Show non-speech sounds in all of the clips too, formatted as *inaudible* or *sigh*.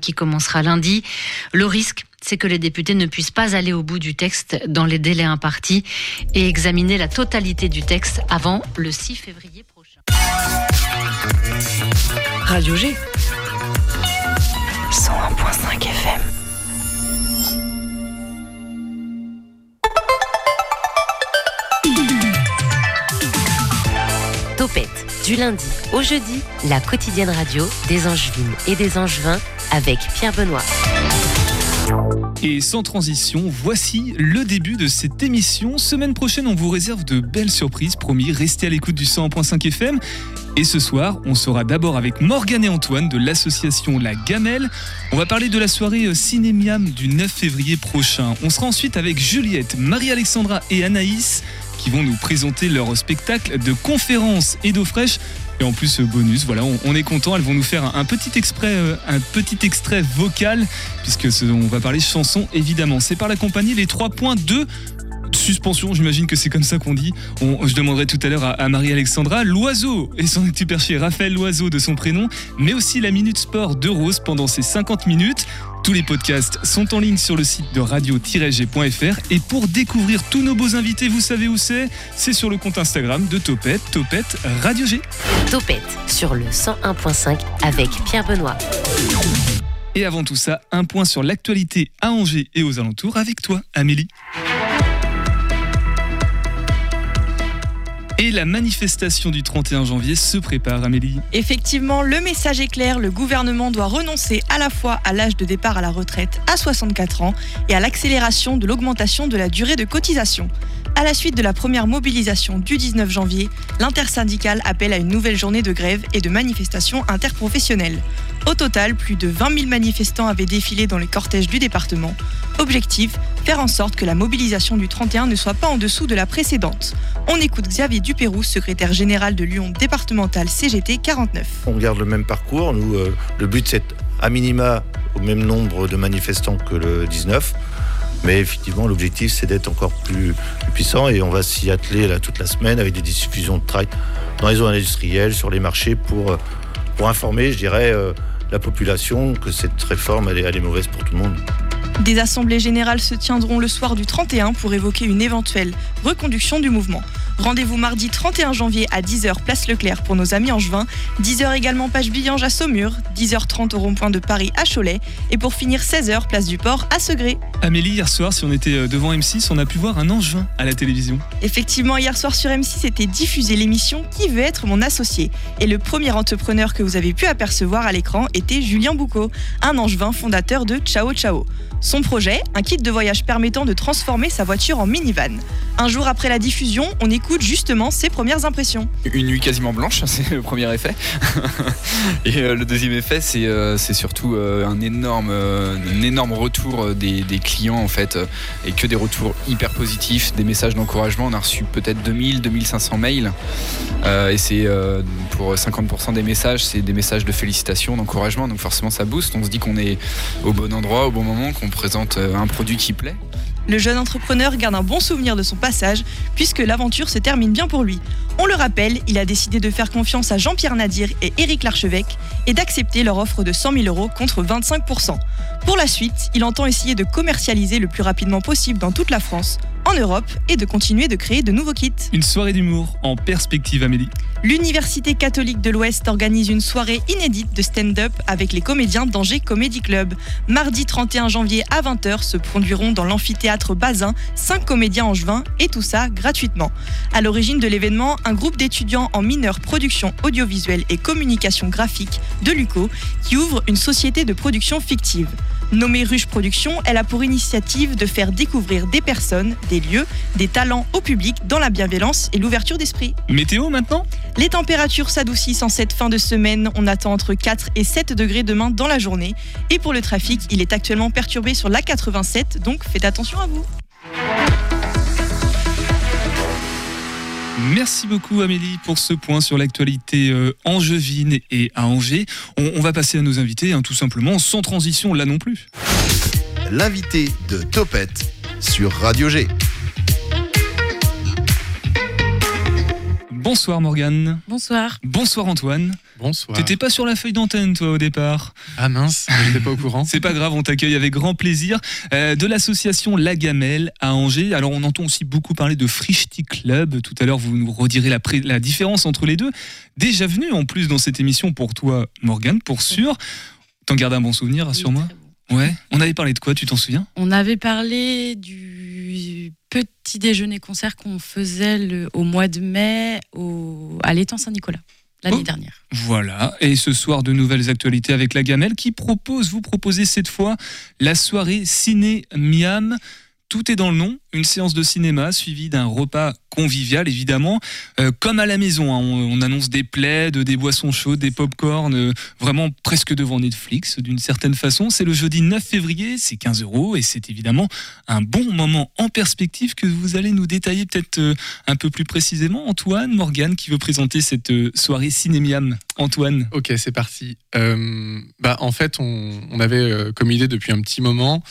qui commencera lundi. Le risque, c'est que les députés ne puissent pas aller au bout du texte dans les délais impartis et examiner la totalité du texte avant le 6 février prochain. Radio G. 101.5 FM. Du lundi au jeudi, la quotidienne radio des Angevines et des Angevins avec Pierre Benoît. Et sans transition, voici le début de cette émission. Semaine prochaine, on vous réserve de belles surprises. Promis, restez à l'écoute du 100.5 FM. Et ce soir, on sera d'abord avec Morgane et Antoine de l'association La Gamelle. On va parler de la soirée Cinémiam du 9 février prochain. On sera ensuite avec Juliette, Marie-Alexandra et Anaïs qui vont nous présenter leur spectacle de conférences et d'eau fraîche. Et en plus, bonus, voilà, on, est content. Elles vont nous faire un, petit extrait, un petit extrait vocal, puisque on va parler chanson évidemment. C'est par la compagnie Les 3 points de suspension, j'imagine que c'est comme ça qu'on dit. je demanderai tout à l'heure à, Marie-Alexandra. L'oiseau et son perché, Raphaël Loiseau de son prénom, mais aussi la Minute Sport de Rose pendant ces 50 minutes. Tous les podcasts sont en ligne sur le site de radio-g.fr et pour découvrir tous nos beaux invités, vous savez où c'est? C'est sur le compte Instagram de Topette, Topette Radio G. Topette sur le 101.5 avec Pierre Benoît. Et avant tout ça, un point sur l'actualité à Angers et aux alentours avec toi, Amélie. Et la manifestation du 31 janvier se prépare, Amélie. Effectivement, le message est clair, le gouvernement doit renoncer à la fois à l'âge de départ à la retraite à 64 ans et à l'accélération de l'augmentation de la durée de cotisation. À la suite de la première mobilisation du 19 janvier, l'intersyndicale appelle à une nouvelle journée de grève et de manifestations interprofessionnelles. Au total, plus de 20 000 manifestants avaient défilé dans les cortèges du département. Objectif faire en sorte que la mobilisation du 31 ne soit pas en dessous de la précédente. On écoute Xavier Dupérou, secrétaire général de Lyon départemental CGT 49. On garde le même parcours. Euh, le but, c'est à minima au même nombre de manifestants que le 19. Mais effectivement, l'objectif, c'est d'être encore plus, puissant et on va s'y atteler toute la semaine avec des diffusions de trail dans les zones industrielles, sur les marchés pour, euh, informer, je dirais, euh, la population que cette réforme, elle est mauvaise pour tout le monde. Des assemblées générales se tiendront le soir du 31 pour évoquer une éventuelle reconduction du mouvement. Rendez-vous mardi 31 janvier à 10h place Leclerc pour nos amis angevins, 10h également page Billange à Saumur, 10h30 au rond-point de Paris à Cholet et pour finir 16h place du Port à Segré. Amélie, hier soir, si on était euh, devant M6, on a pu voir un angevin à la télévision. Effectivement, hier soir sur M6 était diffusée l'émission Qui veut être mon associé? Et le premier entrepreneur que vous avez pu apercevoir à l'écran était Julien Boucaud, un angevin fondateur de Ciao Ciao. Son projet, un kit de voyage permettant de transformer sa voiture en minivan. Un jour après la diffusion, on écoute justement ses premières impressions. Une nuit quasiment blanche, *laughs* c'est le premier effet. *laughs* Et euh, le deuxième effet, c'est euh, surtout euh, un, énorme, retour des, clients en fait, et que des retours hyper positifs, des messages d'encouragement. On a reçu peut-être 2000, 2500 mails. et c'est pour 50% des messages, c'est des messages de félicitations, d'encouragement. Donc forcément, ça booste. On se dit qu'on est au bon endroit, au bon moment, qu'on présente un produit qui plaît. Le jeune entrepreneur garde un bon souvenir de son passage puisque l'aventure se termine bien pour lui. On le rappelle, il a décidé de faire confiance à Jean-Pierre Nadir et Éric Larchevêque et d'accepter leur offre de 100 000 euros contre 25% Pour la suite, il entend essayer de commercialiser le plus rapidement possible dans toute la France en Europe et de continuer de créer de nouveaux kits. Une soirée d'humour en perspective, Amélie. L'Université catholique de l'Ouest organise une soirée inédite de stand-up avec les comédiens d'Angers Comedy Club. Mardi 31 janvier à 20h se produiront dans l'amphithéâtre Bazin cinq comédiens angevins et tout ça gratuitement. À l'origine de l'événement, un groupe d'étudiants en mineure production audiovisuelle et communication graphique de l'UCO qui ouvre une société de production fictive. Nommée Ruche Production, elle a pour initiative de faire découvrir des personnes, des lieux, des talents au public dans la bienveillance et l'ouverture d'esprit. Météo maintenant Les températures s'adoucissent en cette fin de semaine. On attend entre 4 et 7 degrés demain dans la journée. Et pour le trafic, il est actuellement perturbé sur la 87, donc faites attention à vous. Merci beaucoup Amélie pour ce point sur l'actualité euh, angevine et à Angers. On, va passer à nos invités, hein, tout simplement, sans transition là non plus. L'invité de Topette sur Radio G. Bonsoir Morgane. Bonsoir. Bonsoir Antoine. Bonsoir. T'étais pas sur la feuille d'antenne, toi, au départ. Ah mince, j'étais pas au courant. *laughs* C'est pas grave, on t'accueille avec grand plaisir. Euh, de l'association La Gamelle à Angers. Alors, on entend aussi beaucoup parler de Frichti Club. Tout à l'heure, vous nous redirez la, différence entre les deux. Déjà venu en plus dans cette émission pour toi, Morgane, pour sûr. T'en gardes un bon souvenir, rassure-moi. Ouais. On avait parlé de quoi, tu t'en souviens? On avait parlé du petit déjeuner concert qu'on faisait le- au mois de mai au, à l'étang Saint-Nicolas l'année Oh. dernière. Voilà, et ce soir de nouvelles actualités avec la Gamelle qui propose, vous proposez cette fois la soirée Ciné Miam. Tout est dans le nom, une séance de cinéma suivie d'un repas convivial évidemment, Euh, comme à la maison. hein. on, on annonce des plaids, des boissons chaudes, des pop-corn, euh, vraiment presque devant Netflix d'une certaine façon. C'est le jeudi 9 février, c'est 15 euros et c'est évidemment un bon moment en perspective que vous allez nous détailler peut-être euh, un peu plus précisément. Antoine, Morgane qui veut présenter cette soirée Cinémiam. Antoine. Ok, c'est parti. Bah, en fait, on, avait comme idée depuis un petit moment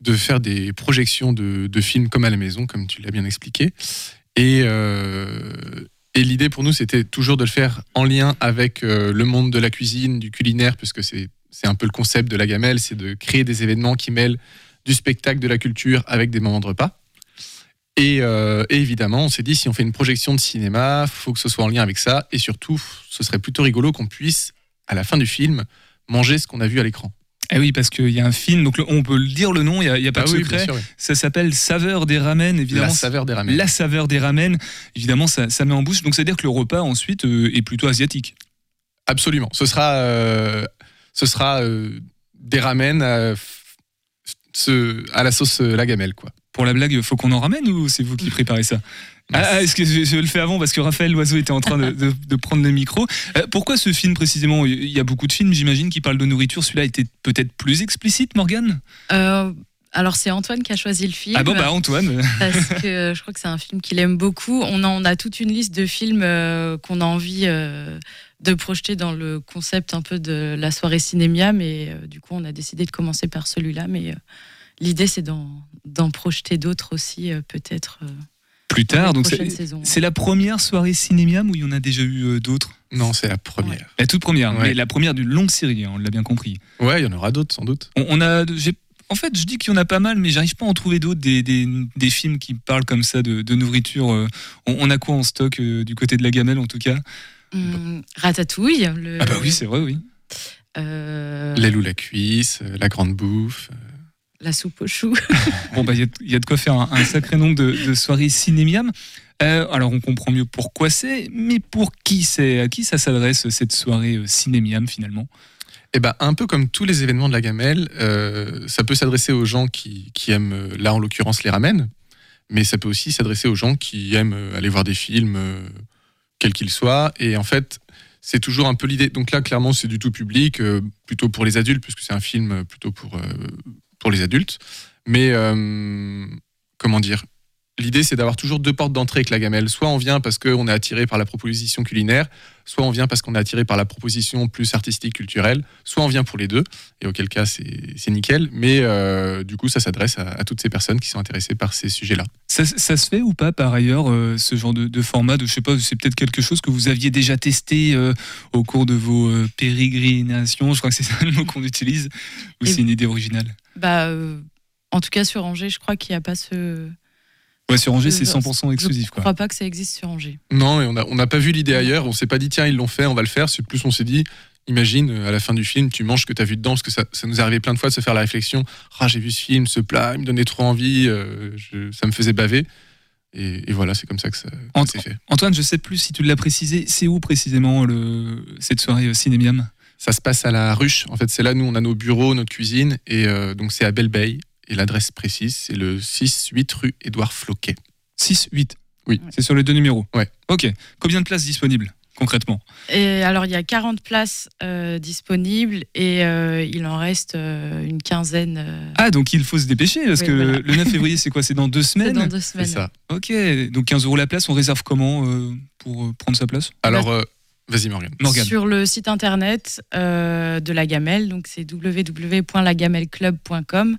de faire des projections de, films comme à la maison, comme tu l'as bien expliqué. Et, euh, l'idée pour nous, c'était toujours de le faire en lien avec euh, le monde de la cuisine, du culinaire, puisque c'est c'est un peu le concept de la gamelle, c'est de créer des événements qui mêlent du spectacle, de la culture avec des moments de repas. Et, euh, et évidemment, on s'est dit, si on fait une projection de cinéma, faut que ce soit en lien avec ça. Et surtout, ce serait plutôt rigolo qu'on puisse, à la fin du film, manger ce qu'on a vu à l'écran. Eh oui, parce qu'il y a un film, donc on peut le dire le nom, il n'y a, pas Ah de oui, secret. bien sûr, oui. Ça s'appelle Saveur des ramen, évidemment. La saveur des ramen. La saveur des ramen, évidemment, ça, ça met en bouche. Donc, c'est-à-dire que le repas, ensuite, euh, est plutôt asiatique. Absolument. Ce sera, euh, ce sera euh, des ramen à, ce- à la sauce la gamelle, quoi. Pour la blague, faut qu'on en ramène ou c'est vous qui préparez ça? Ah, ah, est-ce que je, je le fais avant parce que Raphaël Loiseau était en train de, de- de prendre le micro. Euh, pourquoi ce film précisément? Il y a beaucoup de films, j'imagine, qui parlent de nourriture. Celui-là était peut-être plus explicite, Morgane? Euh, alors c'est Antoine qui a choisi le film. Ah bon, bah Antoine. parce *laughs* que je crois que c'est un film qu'il aime beaucoup. On a, on a toute une liste de films euh, qu'on a envie euh, de projeter dans le concept un peu de la soirée cinémia, mais euh, du coup on a décidé de commencer par celui-là. Mais euh, l'idée c'est d'en, projeter d'autres aussi, euh, peut-être. Plus tard, donc c'est la première soirée cinémiam ou il y en a déjà eu euh, d'autres? Non, c'est la première. La toute première, Ouais. mais la première d'une longue série, hein, on l'a bien compris. Ouais, il y en aura d'autres, sans doute. On, on a, en fait, je dis qu'il y en a pas mal, mais j'arrive pas à en trouver d'autres des, des, des films qui parlent comme ça de, de nourriture. euh. On, on a quoi en stock euh, du côté de la gamelle en tout cas? Hum, Ratatouille. Le, Ah bah oui, c'est vrai, oui. euh, L'aile ou la cuisse, la grande bouffe. La soupe aux choux. *laughs* Bon bah il y a- il y, a de quoi faire un, un sacré nombre de, de soirées cinémiam. Euh, alors on comprend mieux pourquoi c'est, mais pour qui c'est À qui ça s'adresse cette soirée euh, cinémiam finalement? Eh ben, un peu comme tous les événements de la gamelle, euh, ça peut s'adresser aux gens qui, qui aiment, là en l'occurrence, les ramen, mais ça peut aussi s'adresser aux gens qui aiment aller voir des films, euh, quels qu'ils soient. Et en fait, c'est toujours un peu l'idée. Donc là, clairement, c'est du tout public, euh, plutôt pour les adultes, puisque c'est un film plutôt pour, euh, pour les adultes. Mais euh, comment dire L'idée, c'est d'avoir toujours deux portes d'entrée avec la gamelle. Soit on vient parce qu'on est attiré par la proposition culinaire, soit on vient parce qu'on est attiré par la proposition plus artistique, culturelle, soit on vient pour les deux, et auquel cas c'est nickel. Mais euh, du coup, ça s'adresse à, à toutes ces personnes qui sont intéressées par ces sujets-là. ça, ça se fait ou pas par ailleurs euh, ce genre de, de format de, Je sais pas, c'est peut-être quelque chose que vous aviez déjà testé euh, au cours de vos euh, pérégrinations? Je crois que c'est ça le mot qu'on utilise. Ou c'est une idée originale? Bah, euh, en tout cas sur Angers, je crois qu'il n'y a pas ce. Ouais, sur Angers, c'est Je- 100% exclusif. Je Quoi. crois pas que ça existe sur Angers. Non, et on n'a on pas vu l'idée ailleurs. On s'est pas dit, tiens, ils l'ont fait, on va le faire. C'est plus, on s'est dit, imagine, euh, à la fin du film, tu manges ce que tu as vu dedans, parce que ça, ça nous est arrivé plein de fois de se faire la réflexion Ah, j'ai vu ce film, ce plat, il me donnait trop envie, euh, je- ça me faisait baver. Et, et voilà, c'est comme ça que ça, Ant- s'est fait. Antoine, je sais plus si tu l'as précisé, c'est où précisément le, cette soirée euh, cinémiam Ça se passe à la ruche. En fait, c'est là, nous, on a nos bureaux, notre cuisine. Et euh, donc, c'est à Belle-Bay. Et l'adresse précise, c'est le 6-8 rue Édouard Floquet. 6, 8 Oui. C'est sur les deux numéros Ouais. Ok. Combien de places disponibles concrètement? Et alors, il y a 40 places euh, disponibles et euh, il en reste euh, une quinzaine. euh, Ah, donc il faut se dépêcher parce Oui, que voilà. le 9 février, c'est quoi? C'est dans deux *laughs* c'est semaines? dans deux C'est semaines. ça. Ok. Donc 15 euros la place, on réserve comment euh, pour prendre sa place? Alors, euh, Vas-y, Morgane. Morgane. Sur le site internet euh, de la Gamelle, donc c'est www.lagamelleclub.com.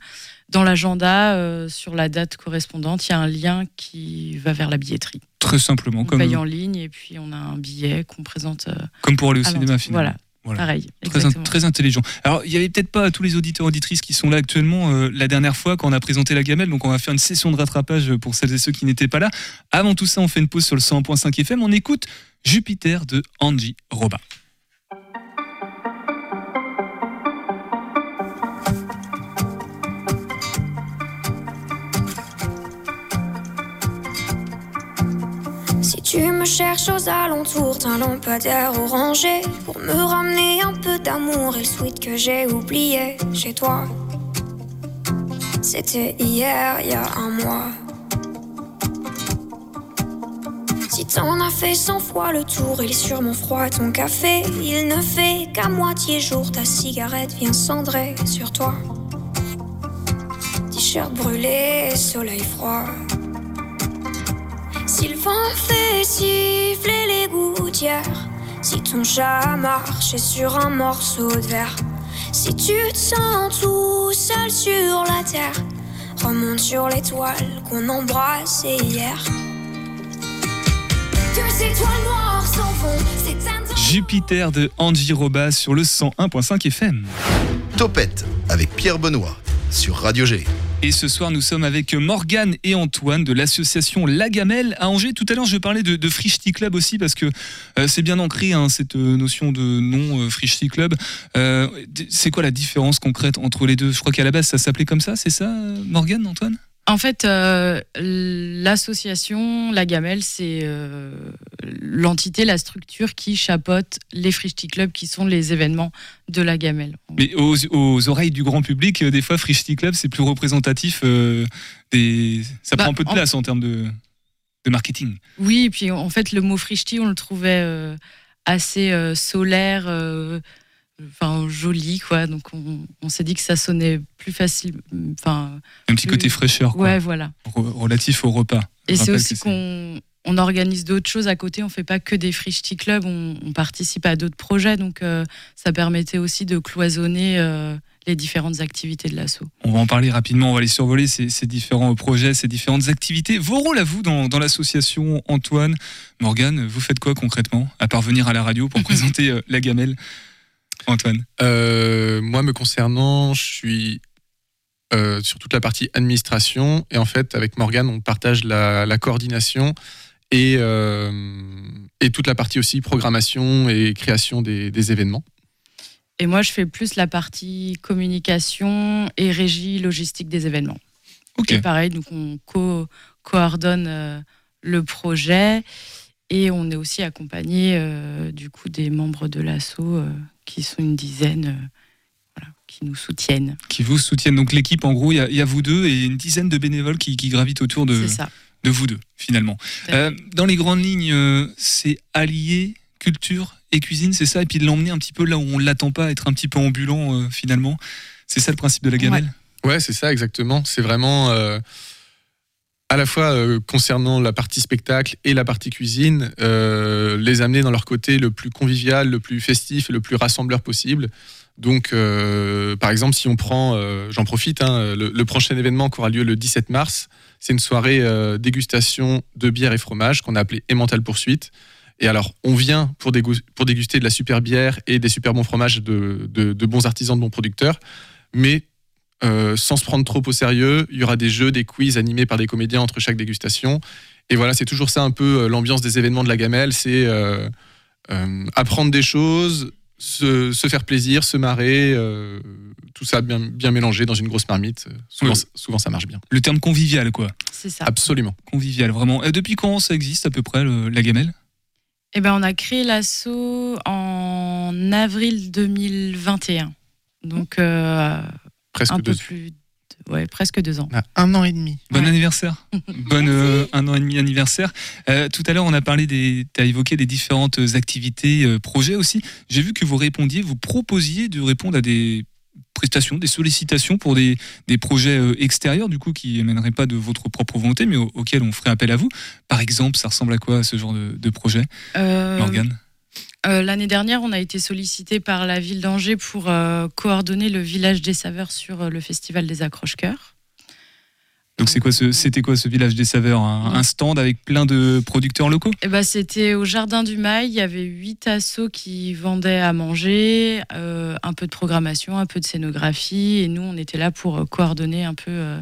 Dans l'agenda, euh, sur la date correspondante, il y a un lien qui va vers la billetterie. Très simplement, On comme, paye en ligne et puis on a un billet qu'on présente. euh, comme pour aller au cinéma finalement. Voilà, Voilà. pareil. Très, in- exactement. très intelligent. Alors, il y avait peut-être pas tous les auditeurs auditrices qui sont là actuellement euh, la dernière fois quand on a présenté la gamelle, donc on va faire une session de rattrapage pour celles et ceux qui n'étaient pas là. Avant tout ça, on fait une pause sur le 100.5 FM. On écoute Jupiter de Angie Roba. Si tu me cherches aux alentours d'un lampadaire orangé pour me ramener un peu d'amour et le sweet que j'ai oublié chez toi. C'était hier, il y a un mois. Si t'en as fait cent fois le tour, il est sûrement froid ton café. Il ne fait qu'à moitié jour, ta cigarette vient cendrer sur toi. T-shirt brûlé, soleil froid. Si le vent fait siffler les gouttières, si ton chat marchait sur un morceau de verre, si tu te sens tout seul sur la terre, remonte sur l'étoile qu'on embrassait hier. Deux étoiles noires s'en vont. Jupiter de Angie Roba sur le 101.5 FM. Topette avec Pierre Benoît sur Radio G. Et ce soir, nous sommes avec Morgane et Antoine de l'association La Gamelle à Angers. Tout à l'heure, je parlais de, de Frichti Club aussi parce que euh, c'est bien ancré hein, cette euh, notion de nom euh, Club. Euh, c'est quoi la différence concrète entre les deux? Je crois qu'à la base, ça s'appelait comme ça, c'est ça, Morgane, Antoine? En fait, euh, l'association, la Gamelle, c'est euh, l'entité, la structure qui chapeaute les Frichti Club, qui sont les événements de la Gamelle. Mais aux, aux oreilles du grand public, euh, des fois, Frichti Club, c'est plus représentatif. des... Ça Bah, prend un peu de place en termes de, de marketing. Oui, et puis en fait, le mot Frichti, on le trouvait assez solaire, enfin joli, quoi. Donc on, on s'est dit que ça sonnait plus facile. Enfin, Un petit plus- côté fraîcheur, quoi, Ouais, voilà. re- relatif au repas. Et c'est aussi qu'on on organise d'autres choses à côté. On fait pas que des Frichti Club, on, on participe à d'autres projets. Donc euh, ça permettait aussi de cloisonner euh, les différentes activités de l'asso. On va en parler rapidement, on va les survoler, ces, ces différents projets, ces différentes activités. Vos rôles à vous dans, dans l'association, Antoine, Morgane, vous faites quoi concrètement, à part venir à la radio pour *laughs* présenter euh, la gamelle Antoine Euh, moi, me concernant, je suis euh, sur toute la partie administration. Et en fait, avec Morgane, on partage la, la coordination et, euh, et toute la partie aussi programmation et création des, des événements. Et moi, je fais plus la partie communication et régie logistique des événements. Ok. Et pareil, donc on co- coordonne le projet et on est aussi accompagné euh, du coup des membres de l'asso euh, qui sont une dizaine, euh, voilà, qui nous soutiennent. Qui vous soutiennent. Donc l'équipe, en gros, il y, a- il y a vous deux et une dizaine de bénévoles qui, qui gravitent autour de, de vous deux, finalement. Euh, dans les grandes lignes, euh, c'est allier culture et cuisine, c'est ça? Et puis de l'emmener un petit peu là où on ne l'attend pas, être un petit peu ambulant, euh, finalement. C'est ça le principe de la gamelle? Ouais, c'est ça, exactement. C'est vraiment euh, à la fois euh, concernant la partie spectacle et la partie cuisine, euh, les amener dans leur côté le plus convivial, le plus festif et le plus rassembleur possible. Donc, euh, par exemple, si on prend, j'en profite, hein, le, prochain événement qui aura lieu le 17 mars, c'est une soirée dégustation de bière et fromage qu'on a appelée Emmental Poursuite. Et alors, on vient pour, déguster de la super bière et des super bons fromages de, de- de bons artisans, de bons producteurs, mais euh, sans se prendre trop au sérieux. Il y aura des jeux, des quiz animés par des comédiens entre chaque dégustation. Et voilà, c'est toujours ça un peu euh, l'ambiance des événements de la gamelle, c'est euh, euh, apprendre des choses, se, se faire plaisir, se marrer, euh, tout ça bien, bien mélangé dans une grosse marmite. Souvent, Oui. souvent ça marche bien. Le terme convivial, quoi. C'est ça. Absolument. Convivial, vraiment. Et depuis quand ça existe à peu près, le- la gamelle? Eh ben, on a créé l'asso en avril 2021. Donc, euh, Presque un deux peu plus. de- ouais, presque deux ans. On a un an et demi. Bon Ouais. anniversaire. *laughs* Bonne euh, un an et demi anniversaire. Euh, tout à l'heure, on a parlé des. Tu as évoqué des différentes activités, euh, projets aussi. J'ai vu que vous répondiez, vous proposiez de répondre à des prestations, des sollicitations pour des, des projets euh, extérieurs, du coup, qui émaneraient pas de votre propre volonté, mais au- auxquels on ferait appel à vous. Par exemple, ça ressemble à quoi ce genre de, de projet, Euh, Morgane? Euh, L'année dernière, on a été sollicité par la ville d'Angers pour euh, coordonner le village des saveurs sur euh, le festival des accroche-cœurs. Donc c'est quoi ce, c'était quoi ce village des saveurs? Un, un stand avec plein de producteurs locaux? Eh ben, C'était au Jardin du Mail. Il y avait huit assos qui vendaient à manger, un peu de programmation, un peu de scénographie. Et nous, on était là pour coordonner un peu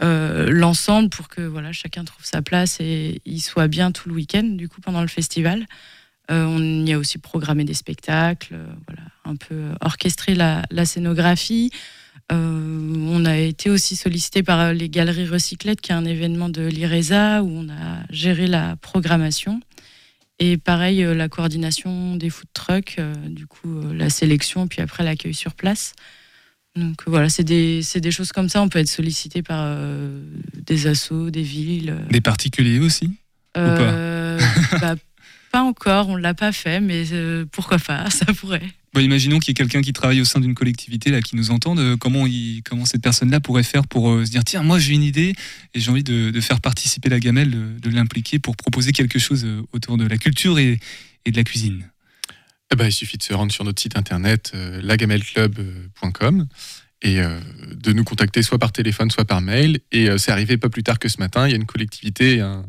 l'ensemble pour que voilà, chacun trouve sa place et il soit bien tout le week-end, du coup, pendant le festival. Euh, on y a aussi programmé des spectacles, euh, voilà, un peu orchestré la, la scénographie. Euh, on a été aussi sollicité par les Galeries Recyclettes, qui est un événement de l'IRESA, où on a géré la programmation. Et pareil, la coordination des food trucks, euh, du coup, la sélection, puis après l'accueil sur place. Donc voilà, c'est des, des choses comme ça. On peut être sollicité par euh, des assos, des villes. Des particuliers aussi bah, pas encore, on ne l'a pas fait, mais euh, pourquoi pas, *laughs* ça pourrait. Bon, imaginons qu'il y ait quelqu'un qui travaille au sein d'une collectivité là, qui nous entende. euh, Comment, il, comment cette personne-là pourrait faire pour euh, se dire tiens, moi j'ai une idée et j'ai envie de, de faire participer la gamelle, de, de l'impliquer pour proposer quelque chose autour de la culture et, et de la cuisine Eh ben, il suffit de se rendre sur notre site internet euh, lagamelleclub.com et euh, de nous contacter soit par téléphone, soit par mail. Et euh, c'est arrivé pas plus tard que ce matin. Il y a une collectivité, un-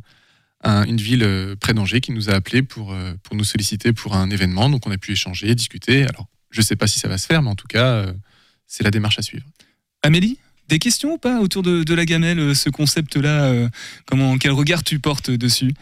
un- une ville euh, près d'Angers qui nous a appelés pour, euh, pour nous solliciter pour un événement. Donc on a pu échanger, discuter. Alors je ne sais pas si ça va se faire, mais en tout cas, euh, c'est la démarche à suivre. Amélie des questions ou pas autour de, de la gamelle, ce concept-là euh, comment, Quel regard tu portes dessus?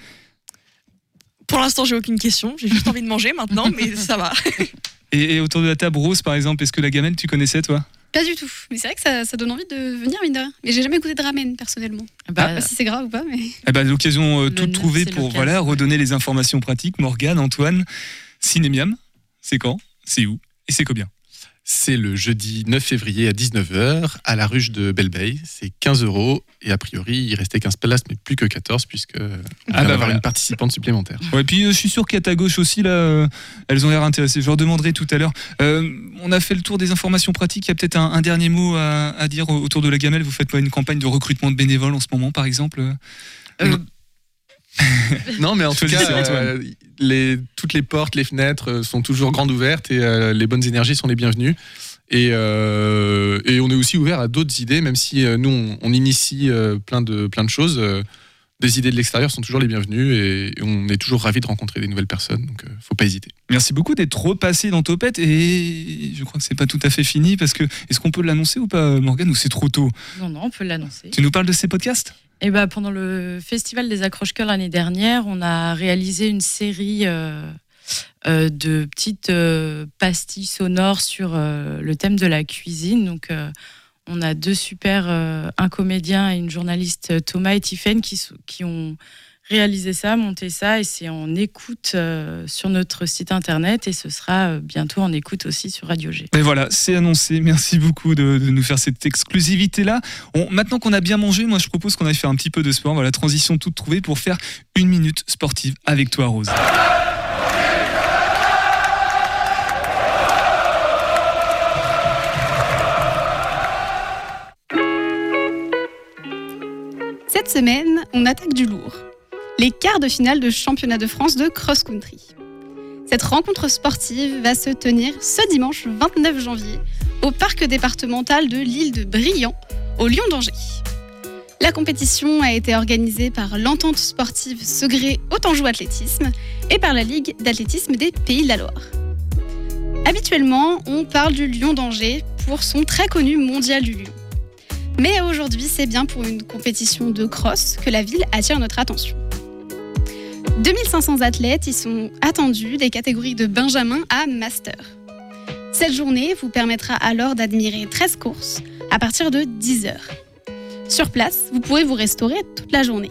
Pour l'instant, j'ai aucune question. J'ai juste envie de manger maintenant, mais ça va. *laughs* et, et autour de la table, Rose par exemple, est-ce que la gamelle tu connaissais toi? Pas du tout. Mais c'est vrai que ça, ça donne envie de venir, mine de rien. Mais j'ai jamais goûté de ramen, personnellement. Bah, Je sais pas si c'est grave ou pas, mais. Eh ben, l'occasion euh, toute trouvée pour voilà, redonner les informations pratiques. Morgane, Antoine, Cinémiam, c'est quand? C'est où? Et c'est combien C'est le jeudi 9 février à 19h à la ruche de Belleveille. C'est 15 euros. Et a priori, il restait 15 places, mais plus que 14, puisque on Ah bah d'avoir voilà. une participante supplémentaire. Ouais, puis euh, je suis sûr qu'à ta gauche aussi, là, euh, elles ont l'air intéressées. Je leur demanderai tout à l'heure. Euh, on a fait le tour des informations pratiques. Il y a peut-être un, un dernier mot à, à dire autour de la gamelle. Vous faites pas une campagne de recrutement de bénévoles en ce moment, par exemple Euh, *laughs* Non, mais en tout cas, euh, les, toutes les portes, les fenêtres euh, sont toujours grandes ouvertes et euh, les bonnes énergies sont les bienvenues. Et, euh, et on est aussi ouvert à d'autres idées, même si euh, nous, on, on initie euh, plein, de, plein de choses. euh, des idées de l'extérieur sont toujours les bienvenues et, et on est toujours ravis de rencontrer des nouvelles personnes, donc euh, faut pas hésiter. Merci beaucoup d'être repassé dans Topette. Et je crois que c'est pas tout à fait fini parce que est-ce qu'on peut l'annoncer ou pas, Morgane, ou c'est trop tôt? Non, non, on peut l'annoncer. Tu nous parles de ces podcasts? Et ben, pendant le festival des accroche-cœurs l'année dernière, on a réalisé une série euh, euh, de petites euh, pastilles sonores sur le thème de la cuisine. Donc, on a deux super, un comédien et une journaliste, Thomas et Tiffaine, qui, qui ont réalisé ça, monté ça, et c'est en écoute euh, sur notre site internet, et ce sera euh, bientôt en écoute aussi sur Radio G. Et voilà, c'est annoncé. Merci beaucoup de, de nous faire cette exclusivité-là. Maintenant qu'on a bien mangé, moi je propose qu'on aille faire un petit peu de sport. Voilà, transition toute trouvée pour faire une minute sportive avec toi, Rose. Cette semaine, on attaque du lourd. Les quarts de finale de championnat de France de cross-country. Cette rencontre sportive va se tenir ce dimanche 29 janvier au parc départemental de l'île de Briand, au Lion d'Angers. La compétition a été organisée par l'entente sportive Segré Autanjou Athlétisme et par la Ligue d'athlétisme des Pays de la Loire. Habituellement, on parle du Lion d'Angers pour son très connu mondial du lion. Mais aujourd'hui, c'est bien pour une compétition de cross que la ville attire notre attention. 2500 athlètes y sont attendus des catégories de Benjamin à Master. Cette journée vous permettra alors d'admirer 13 courses à partir de 10 heures. Sur place, vous pourrez vous restaurer toute la journée.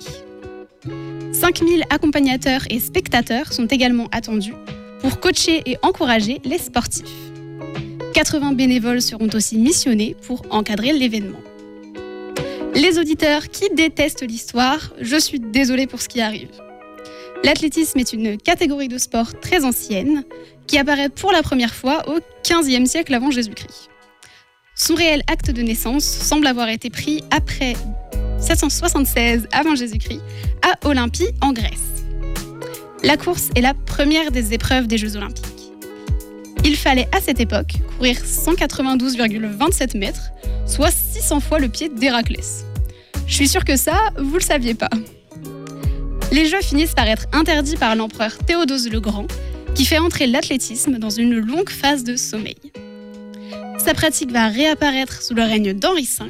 5000 accompagnateurs et spectateurs sont également attendus pour coacher et encourager les sportifs. 80 bénévoles seront aussi missionnés pour encadrer l'événement. Les auditeurs qui détestent l'histoire, je suis désolée pour ce qui arrive. L'athlétisme est une catégorie de sport très ancienne qui apparaît pour la première fois au XVe siècle avant Jésus-Christ. Son réel acte de naissance semble avoir été pris après 776 avant Jésus-Christ à Olympie en Grèce. La course est la première des épreuves des Jeux Olympiques. Il fallait à cette époque courir 192,27 mètres, soit 600 fois le pied d'Héraclès. Je suis sûre que ça, vous le saviez pas. Les Jeux finissent par être interdits par l'empereur Théodose le Grand, qui fait entrer l'athlétisme dans une longue phase de sommeil. Sa pratique va réapparaître sous le règne d'Henri V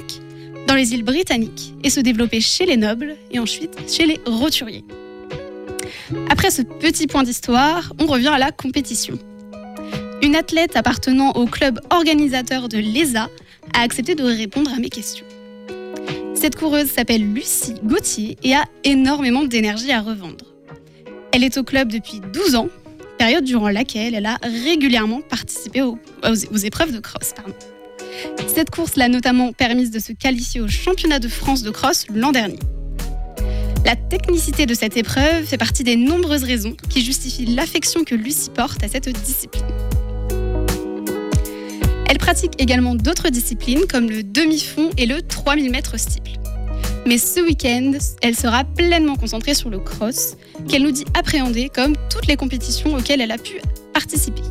dans les îles britanniques et se développer chez les nobles et ensuite chez les roturiers. Après ce petit point d'histoire, on revient à la compétition. Une athlète appartenant au club organisateur de l'ESA a accepté de répondre à mes questions. Cette coureuse s'appelle Lucie Gauthier et a énormément d'énergie à revendre. Elle est au club depuis 12 ans, période durant laquelle elle a régulièrement participé aux, épreuves de cross. Cette course l'a notamment permise de se qualifier au championnat de France de cross l'an dernier. La technicité de cette épreuve fait partie des nombreuses raisons qui justifient l'affection que Lucie porte à cette discipline. Elle pratique également d'autres disciplines comme le demi-fond et le 3000 mètres steeple. Mais ce week-end, elle sera pleinement concentrée sur le cross, qu'elle nous dit appréhender comme toutes les compétitions auxquelles elle a pu participer.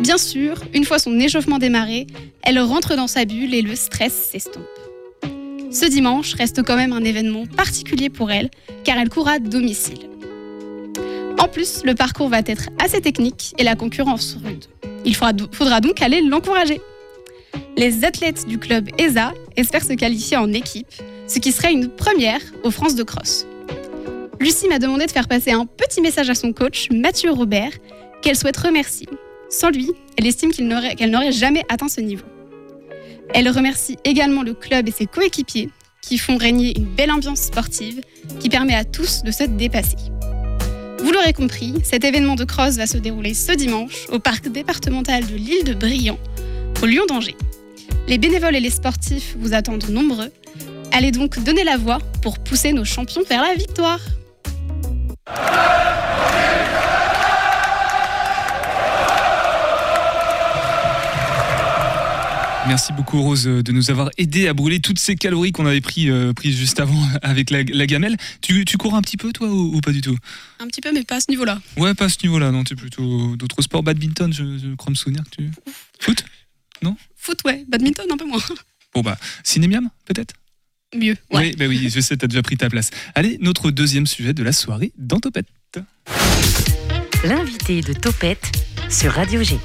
Bien sûr, une fois son échauffement démarré, elle rentre dans sa bulle et le stress s'estompe. Ce dimanche reste quand même un événement particulier pour elle, car elle court à domicile. En plus, le parcours va être assez technique et la concurrence rude. Il faudra, do- faudra donc aller l'encourager. Les athlètes du club ESA espèrent se qualifier en équipe, ce qui serait une première aux France de cross. Lucie m'a demandé de faire passer un petit message à son coach, Mathieu Robert, qu'elle souhaite remercier. Sans lui, elle estime qu'elle n'aurait jamais atteint ce niveau. Elle remercie également le club et ses coéquipiers qui font régner une belle ambiance sportive qui permet à tous de se dépasser. Vous l'aurez compris, cet événement de cross va se dérouler ce dimanche au parc départemental de l'île de Briand, au Lyon d'Angers. Les bénévoles et les sportifs vous attendent nombreux. Allez donc donner la voix pour pousser nos champions vers la victoire. Merci beaucoup Rose euh, de nous avoir aidé à brûler toutes ces calories qu'on avait pris, euh, prises juste avant *laughs* avec la, la gamelle. Tu, tu cours un petit peu toi ou, ou pas du tout? Un petit peu, mais pas à ce niveau-là. Ouais, pas à ce niveau-là, non, tu es plutôt d'autres sports. Badminton, je, je crois me souvenir que tu... Foot? Foot, ouais. Badminton, un peu moins. Bon bah, cinémiam peut-être? Mieux. Ouais. Oui, bah oui, je sais, t'as déjà pris ta place. Allez, notre deuxième sujet de la soirée dans Topette. L'invité de Topette sur Radio G.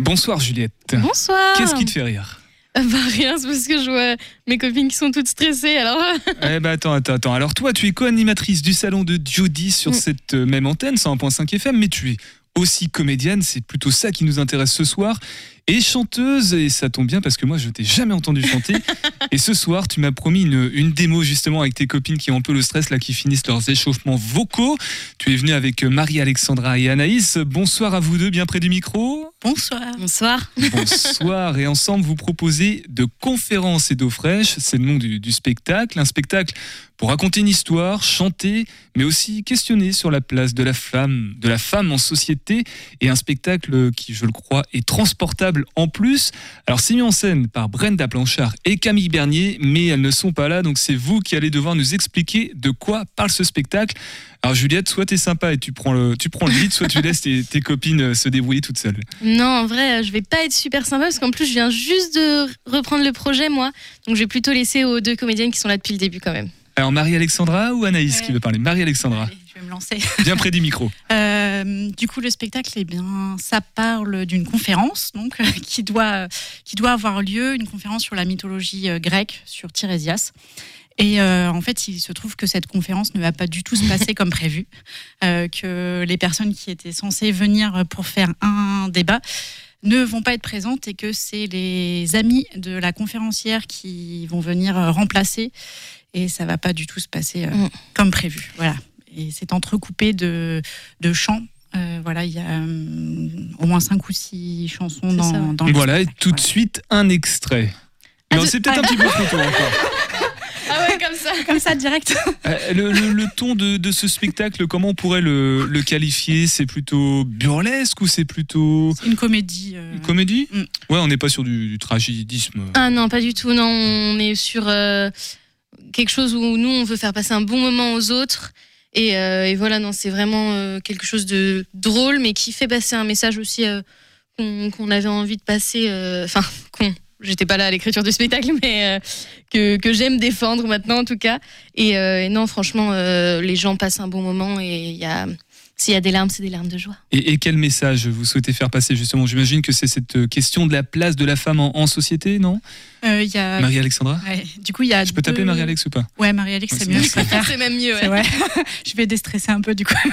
Bonsoir Juliette. Bonsoir. Qu'est-ce qui te fait rire Euh, Bah rien, c'est parce que je vois mes copines qui sont toutes stressées. Alors, *laughs* Eh bah attends, attends, attends. Alors toi, tu es co-animatrice du salon de Jody sur Mm. cette euh, même antenne, 101.5 FM, mais tu es aussi comédienne, c'est plutôt ça qui nous intéresse ce soir, et chanteuse, et ça tombe bien parce que moi je t'ai jamais entendu chanter, *laughs* et ce soir tu m'as promis une, une démo justement avec tes copines qui ont un peu le stress là, qui finissent leurs échauffements vocaux. Tu es venue avec Marie-Alexandra et Anaïs. Bonsoir à vous deux, bien près du micro. bonsoir. Bonsoir. Bonsoir et ensemble vous proposez de conférences et d'eau fraîche, c'est le nom du, du spectacle, un spectacle pour raconter une histoire, chanter, mais aussi questionner sur la place de la femme, de la femme en société, et un spectacle qui, je le crois, est transportable en plus. Alors c'est mis en scène par Brenda Blanchard et Camille Bernier, mais elles ne sont pas là, donc c'est vous qui allez devoir nous expliquer de quoi parle ce spectacle. Alors Juliette, soit t'es sympa et tu prends le, tu prends le lead, soit tu laisses tes, tes copines euh, se débrouiller toutes seules. Non, en vrai, je vais pas être super sympa parce qu'en plus, je viens juste de reprendre le projet, moi. Donc, je vais plutôt laisser aux deux comédiennes qui sont là depuis le début quand même. Alors Marie-Alexandra ou Anaïs qui veut parler? Marie-Alexandra, me lancer. bien près du micro. *laughs* Euh, du coup, le spectacle, eh bien, ça parle d'une conférence donc, euh, *laughs* qui, doit, qui doit avoir lieu, une conférence sur la mythologie euh, grecque, sur Tirésias. Et euh, en fait, il se trouve que cette conférence ne va pas du tout se passer comme prévu, *laughs* euh, que les personnes qui étaient censées venir pour faire un débat ne vont pas être présentes et que c'est les amis de la conférencière qui vont venir euh, remplacer et ça va pas du tout se passer euh, Mm. comme prévu. Voilà. Et c'est entrecoupé de, de chants. Euh, voilà, il y a euh, au moins cinq ou six chansons dans, ça, dans le Voilà, et tout de suite un extrait. Ah, Non, de- c'est peut-être un ah. petit peu trop tôt encore. Ah ouais, comme ça. *laughs* Comme ça, direct. Euh, le, le- le ton de, de ce spectacle, comment on pourrait le, le qualifier? C'est plutôt burlesque ou c'est plutôt C'est une comédie. euh, une comédie? Mm. Ouais, on n'est pas sur du, du tragédisme. Ah non, pas du tout. Non, on est sur euh, quelque chose où nous, on veut faire passer un bon moment aux autres. Et, euh, et voilà, non, c'est vraiment euh, quelque chose de drôle, mais qui fait passer un message aussi euh, qu'on avait envie de passer. Enfin. *laughs* J'étais pas là à l'écriture du spectacle, mais que, j'aime défendre maintenant en tout cas. Et, non, franchement, les gens passent un bon moment et s'il y a des larmes, c'est des larmes de joie. Et, quel message vous souhaitez faire passer justement? J'imagine que c'est cette question de la place de la femme en société, non? Euh, il y a... Marie-Alexandra Ouais, Du coup, il y a Je peux t'appeler deux- Marie-Alex ou pas Ouais, Marie-Alex, c'est mieux. C'est même mieux, ouais. *laughs* Je vais déstresser un peu du coup. *laughs*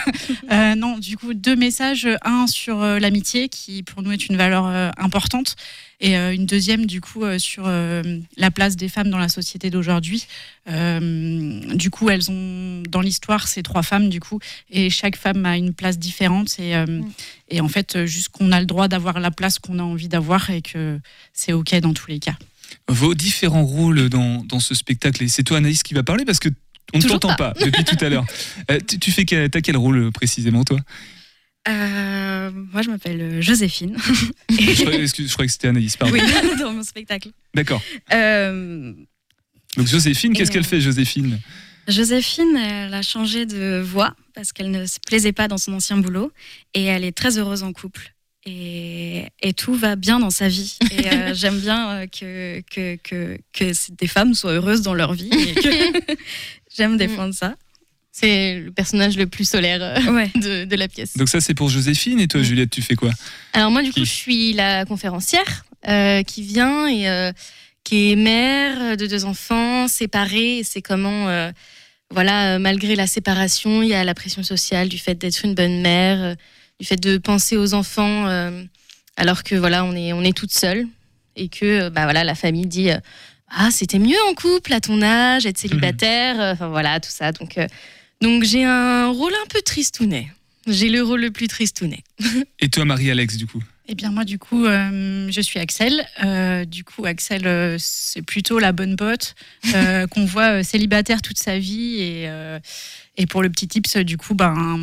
Euh, non, du coup, deux messages. Un sur euh, l'amitié, qui pour nous est une valeur euh, importante. Et euh, une deuxième, du coup, euh, sur euh, la place des femmes dans la société d'aujourd'hui. Euh, du coup, elles ont, dans l'histoire, ces trois femmes, du coup, et chaque femme a une place différente. Et, euh, et en fait, juste qu'on a le droit d'avoir la place qu'on a envie d'avoir et que c'est OK dans tous les cas. Vos différents rôles dans, dans ce spectacle, et c'est toi Anaïs qui va parler parce que on ne t'entend pas. pas. depuis tout à l'heure. *laughs* Euh, tu, tu fais quel, t'as quel rôle euh, précisément toi? Euh, moi, je m'appelle Joséphine. je, *laughs* je croyais que c'était Anaïs, pardon. Oui, *laughs* dans mon spectacle. D'accord. Euh, Donc Joséphine, qu'est-ce qu'elle fait Joséphine? Joséphine, elle a changé de voix parce qu'elle ne se plaisait pas dans son ancien boulot et elle est très heureuse en couple. Et, et tout va bien dans sa vie. Et euh, *laughs* j'aime bien euh, que, que, que, que des femmes soient heureuses dans leur vie. *laughs* J'aime défendre ça. C'est le personnage le plus solaire euh, Ouais. de, de la pièce. Donc ça c'est pour Joséphine et toi Juliette tu fais quoi? Alors moi, du coup, je suis la conférencière euh, qui vient et euh, qui est mère de deux enfants séparés. C'est comment, euh, voilà, malgré la séparation, il y a la pression sociale du fait d'être une bonne mère, euh, du fait de penser aux enfants, euh, alors que voilà, on est on est toute seule et que euh, bah voilà, la famille dit euh, ah c'était mieux en couple à ton âge, être célibataire, enfin voilà tout ça. Donc euh, donc j'ai un rôle un peu tristounet. J'ai le rôle le plus tristounet. *laughs* Et toi Marie-Alex du coup? Eh bien, moi, du coup, euh, je suis Axel. Euh, du coup, Axel, euh, c'est plutôt la bonne pote euh, *laughs* qu'on voit euh, célibataire toute sa vie. Et, euh, et pour le petit tips, du coup, ben,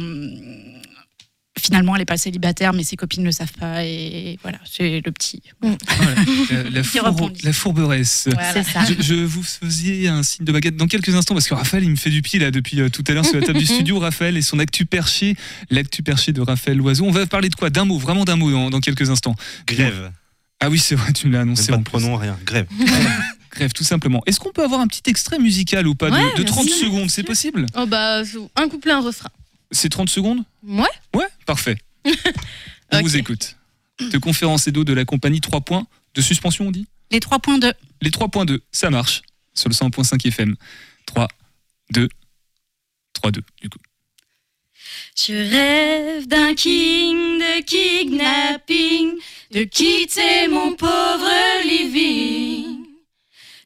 finalement, elle n'est pas célibataire, mais ses copines ne le savent pas. Et voilà, c'est le petit. Voilà, *laughs* la, la, fourbe- la fourberesse. Voilà. C'est ça. Je, je vous faisiez un signe de baguette dans quelques instants parce que Raphaël il me fait du pied là depuis euh, tout à l'heure sur la table du *laughs* studio. Raphaël et son actu perché, l'actu perché de Raphaël Loiseau. On va parler de quoi? D'un mot, vraiment d'un mot dans, dans quelques instants. Grève. Ah oui c'est vrai, tu me l'as annoncé. Même en pas de pronom, rien. Grève. *laughs* Grève tout simplement. Est-ce qu'on peut avoir un petit extrait musical ou pas de- Ouais, de, bien 30 sûr. secondes? C'est possible? Oh bah un couplet, un refrain. C'est 30 secondes Ouais. Ouais, parfait. *laughs* On vous écoute. De conférence et d'eau de la compagnie 3 points de suspension, on dit Les 3.2. Les 3.2, ça marche sur le 100.5 FM. 3, 2, 3, 2, du coup. Je rêve d'un king de kidnapping, de quitter mon pauvre living.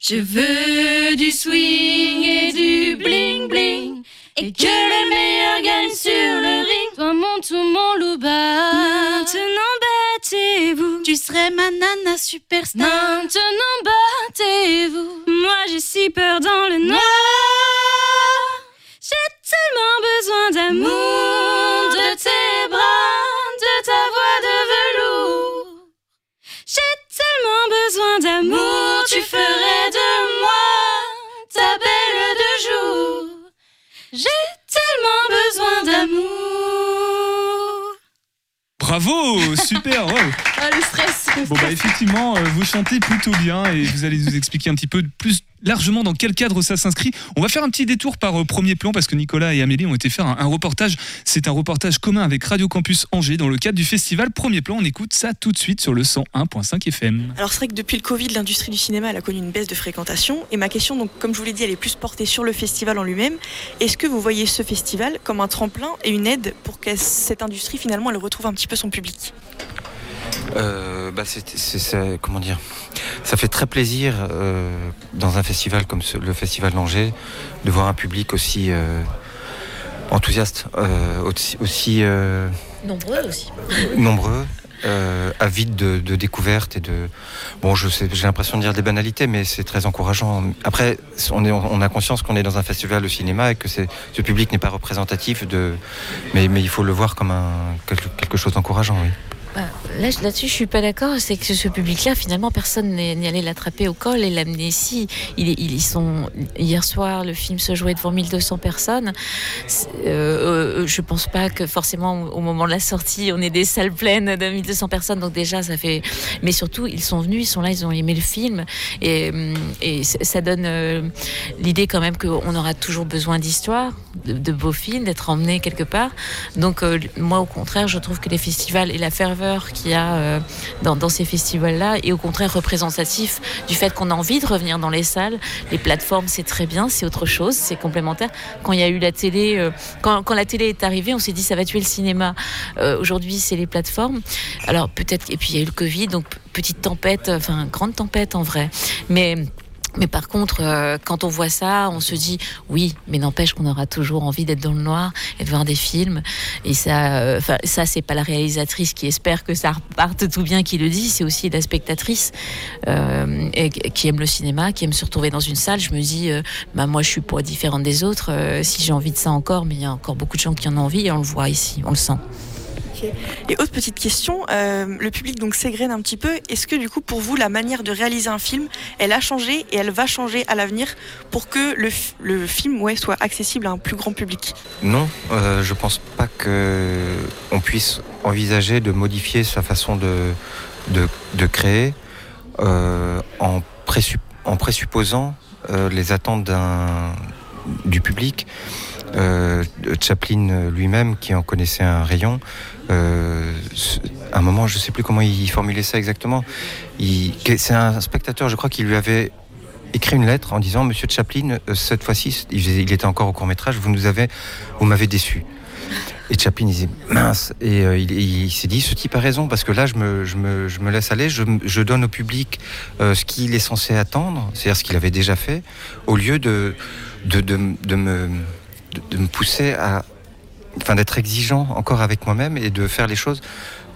Je veux du swing et du bling bling, et que le meilleur gagne sur le ring. Toi mon tout mon louba. Maintenant battez-vous, Tu serais ma nana superstar. Maintenant battez-vous. moi j'ai si peur dans le noir. J'ai tellement besoin d'amour, Bravo Super wow. Ah le stress. Bon bah effectivement, euh, vous chantez plutôt bien et vous allez nous expliquer un petit peu plus largement dans quel cadre ça s'inscrit. On va faire un petit détour par euh, premier plan parce que Nicolas et Amélie ont été faire un, reportage. C'est un reportage commun avec Radio Campus Angers dans le cadre du festival Premier Plan. On écoute ça tout de suite sur le 101.5 FM. Alors c'est vrai que depuis le Covid, l'industrie du cinéma a connu une baisse de fréquentation. Et ma question, donc comme je vous l'ai dit, elle est plus portée sur le festival en lui-même. Est-ce que vous voyez ce festival comme un tremplin et une aide pour que cette industrie finalement elle retrouve un petit peu son public? Euh, bah, c'est, comment dire Ça fait très plaisir euh, dans un festival comme ce- le festival d'Angers de voir un public aussi euh, enthousiaste, aussi, aussi, Nombreux aussi. *laughs* nombreux, avides de, de découvertes et de. Bon, je sais, j'ai l'impression de dire des banalités, mais c'est très encourageant. Après, on, est, on a conscience qu'on est dans un festival de cinéma et que c'est, ce public n'est pas représentatif de. Mais, mais il faut le voir comme un, quelque, quelque chose d'encourageant, oui. Bah, là, là-dessus, je suis pas d'accord. C'est que ce public-là, finalement, personne n'est allé l'attraper au col et l'amener ici. Ils sont hier soir, le film se jouait devant 1200 personnes. Euh, euh, je pense pas que forcément au moment de la sortie, on ait des salles pleines de 1200 personnes. Donc déjà, ça fait. Mais surtout, ils sont venus, ils sont là, ils ont aimé le film et, c- ça donne euh, l'idée quand même qu'on aura toujours besoin d'histoire, de, beaux films, d'être emmené quelque part. Donc euh, moi, au contraire, je trouve que les festivals et la ferveur qu'il y a euh, dans, ces festivals-là est au contraire représentatif du fait qu'on a envie de revenir dans les salles. Les plateformes, c'est très bien, c'est autre chose, c'est complémentaire. Quand il y a eu la télé, euh, quand, quand la télé est arrivée, on s'est dit ça va tuer le cinéma. Euh, Aujourd'hui, c'est les plateformes. Alors peut-être, et puis il y a eu le Covid, donc petite tempête, enfin grande tempête en vrai. Mais mais par contre, euh, quand on voit ça, on se dit oui, mais n'empêche qu'on aura toujours envie d'être dans le noir et de voir des films. Et ça, euh, ça c'est pas la réalisatrice qui espère que ça reparte tout bien qui le dit, c'est aussi la spectatrice euh, qui aime le cinéma, qui aime se retrouver dans une salle. Je me dis, euh, bah moi je suis pas différente des autres. euh, si j'ai envie de ça encore, mais il y a encore beaucoup de gens qui en ont envie et on le voit ici, on le sent. Et autre petite question, euh, le public donc s'égrène un petit peu. Est-ce que du coup pour vous la manière de réaliser un film, elle a changé et elle va changer à l'avenir pour que le, le film soit accessible à un plus grand public? Non, euh, je pense pas que on puisse envisager de modifier sa façon de, de, de créer euh, en, en présupposant euh, les attentes du public. Euh, Chaplin lui-même, qui en connaissait un rayon, euh, à un moment, je ne sais plus comment il formulait ça exactement. C'est un spectateur, je crois, qui lui avait écrit une lettre en disant Monsieur Chaplin, euh, cette fois-ci, il, était encore au court métrage, vous nous avez, vous m'avez déçu. Et Chaplin il disait mince et euh, il, s'est dit ce type a raison parce que là je me, laisse aller, je, donne au public euh, ce qu'il est censé attendre, c'est-à-dire ce qu'il avait déjà fait, au lieu de me, de, me pousser à enfin d'être exigeant encore avec moi-même et de faire les choses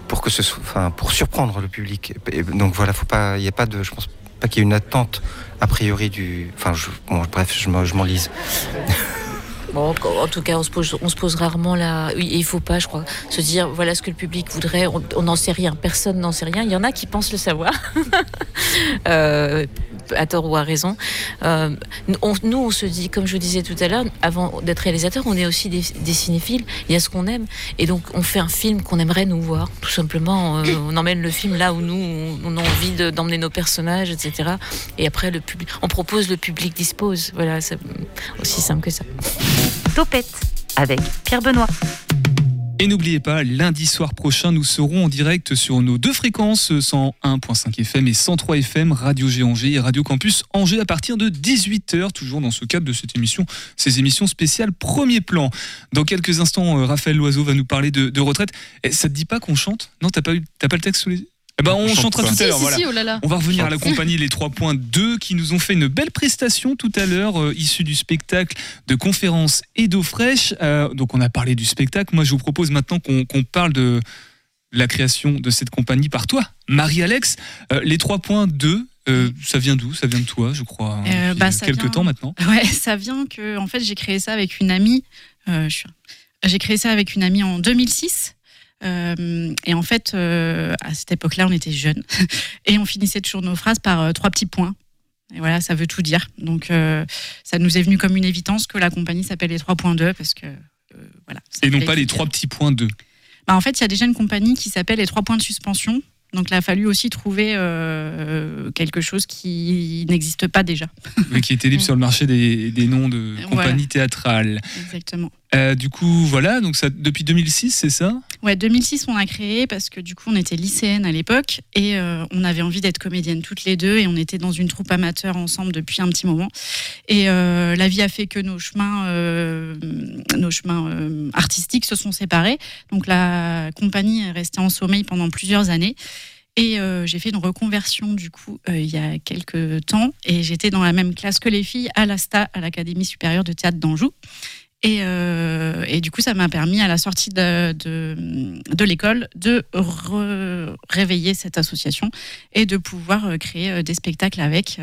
pour que ce enfin pour surprendre le public. Donc voilà, il y a pas de, je pense pas qu'il y ait une attente a priori du, enfin je, bref, je m'en- m'enlise. *laughs* Bon, en tout cas, on se pose, on se pose rarement là. Oui, il faut pas, je crois, se dire voilà ce que le public voudrait. On n'en sait rien. Personne n'en sait rien. Il y en a qui pensent le savoir, *laughs* Euh, à tort ou à raison. Euh, nous, on se dit, comme je vous disais tout à l'heure, avant d'être réalisateur, on est aussi des, des cinéphiles. Il y a ce qu'on aime, et donc on fait un film qu'on aimerait nous voir. Tout simplement, euh, on emmène le film là où nous, on, a envie de- d'emmener nos personnages, etc. Et après, le public, on propose, le public dispose. Voilà, c'est aussi simple que ça. Topette avec Pierre Benoît. Et n'oubliez pas, lundi soir prochain, nous serons en direct sur nos deux fréquences, 101.5 FM et 103 FM, Radio G Angers et Radio Campus Angers à partir de 18h, toujours dans ce cadre de cette émission, ces émissions spéciales Premier Plan. Dans quelques instants, euh, Raphaël Loiseau va nous parler de, retraite. Et ça te dit pas qu'on chante? Non, t'as pas, pas le texte sous les yeux? Eh ben, on, On chante chantera tout à l'heure. si, voilà. si, oh là là. On va revenir à la compagnie Les 3.2 qui nous ont fait une belle prestation tout à l'heure, euh, issue du spectacle de conférences et d'eau fraîche. Euh, donc on a parlé du spectacle. Moi je vous propose maintenant qu'on parle de la création de cette compagnie par toi, Marie-Alex. Euh, les 3.2, euh, ça vient d'où? Ça vient de toi, je crois, hein, Euh, bah, ça quelques vient- temps maintenant. *laughs* Ouais, ça vient que en fait j'ai créé ça avec une amie. euh, J'ai créé ça avec une amie en 2006. Euh, et en fait, euh, à cette époque-là, on était jeunes *laughs* et on finissait toujours nos phrases par euh, trois petits points. Et voilà, ça veut tout dire. Donc, euh, ça nous est venu comme une évidence que la compagnie s'appelle les 3.2 parce que voilà. Et non pas les trois petits points 2. Bah, en fait, il y a déjà une compagnie qui s'appelle les trois points de suspension. Donc, il a fallu aussi trouver euh, quelque chose qui n'existe pas déjà. Oui, qui était libre *laughs* sur le marché des, des noms de Voilà. compagnies théâtrales. Exactement. Euh, du coup, voilà, donc depuis 2006, c'est ça? Ouais, 2006, on a créé parce que du coup, on était lycéennes à l'époque et euh, on avait envie d'être comédiennes toutes les deux et on était dans une troupe amateur ensemble depuis un petit moment. Et euh, la vie a fait que nos chemins, nos chemins artistiques se sont séparés. Donc la compagnie est restée en sommeil pendant plusieurs années. Et j'ai fait une reconversion du coup il y a quelques temps et j'étais dans la même classe que les filles à l'ASTA, à l'Académie supérieure de théâtre d'Anjou. Et, euh, et du coup, ça m'a permis à la sortie de, l'école de réveiller cette association et de pouvoir euh, créer euh, des spectacles avec.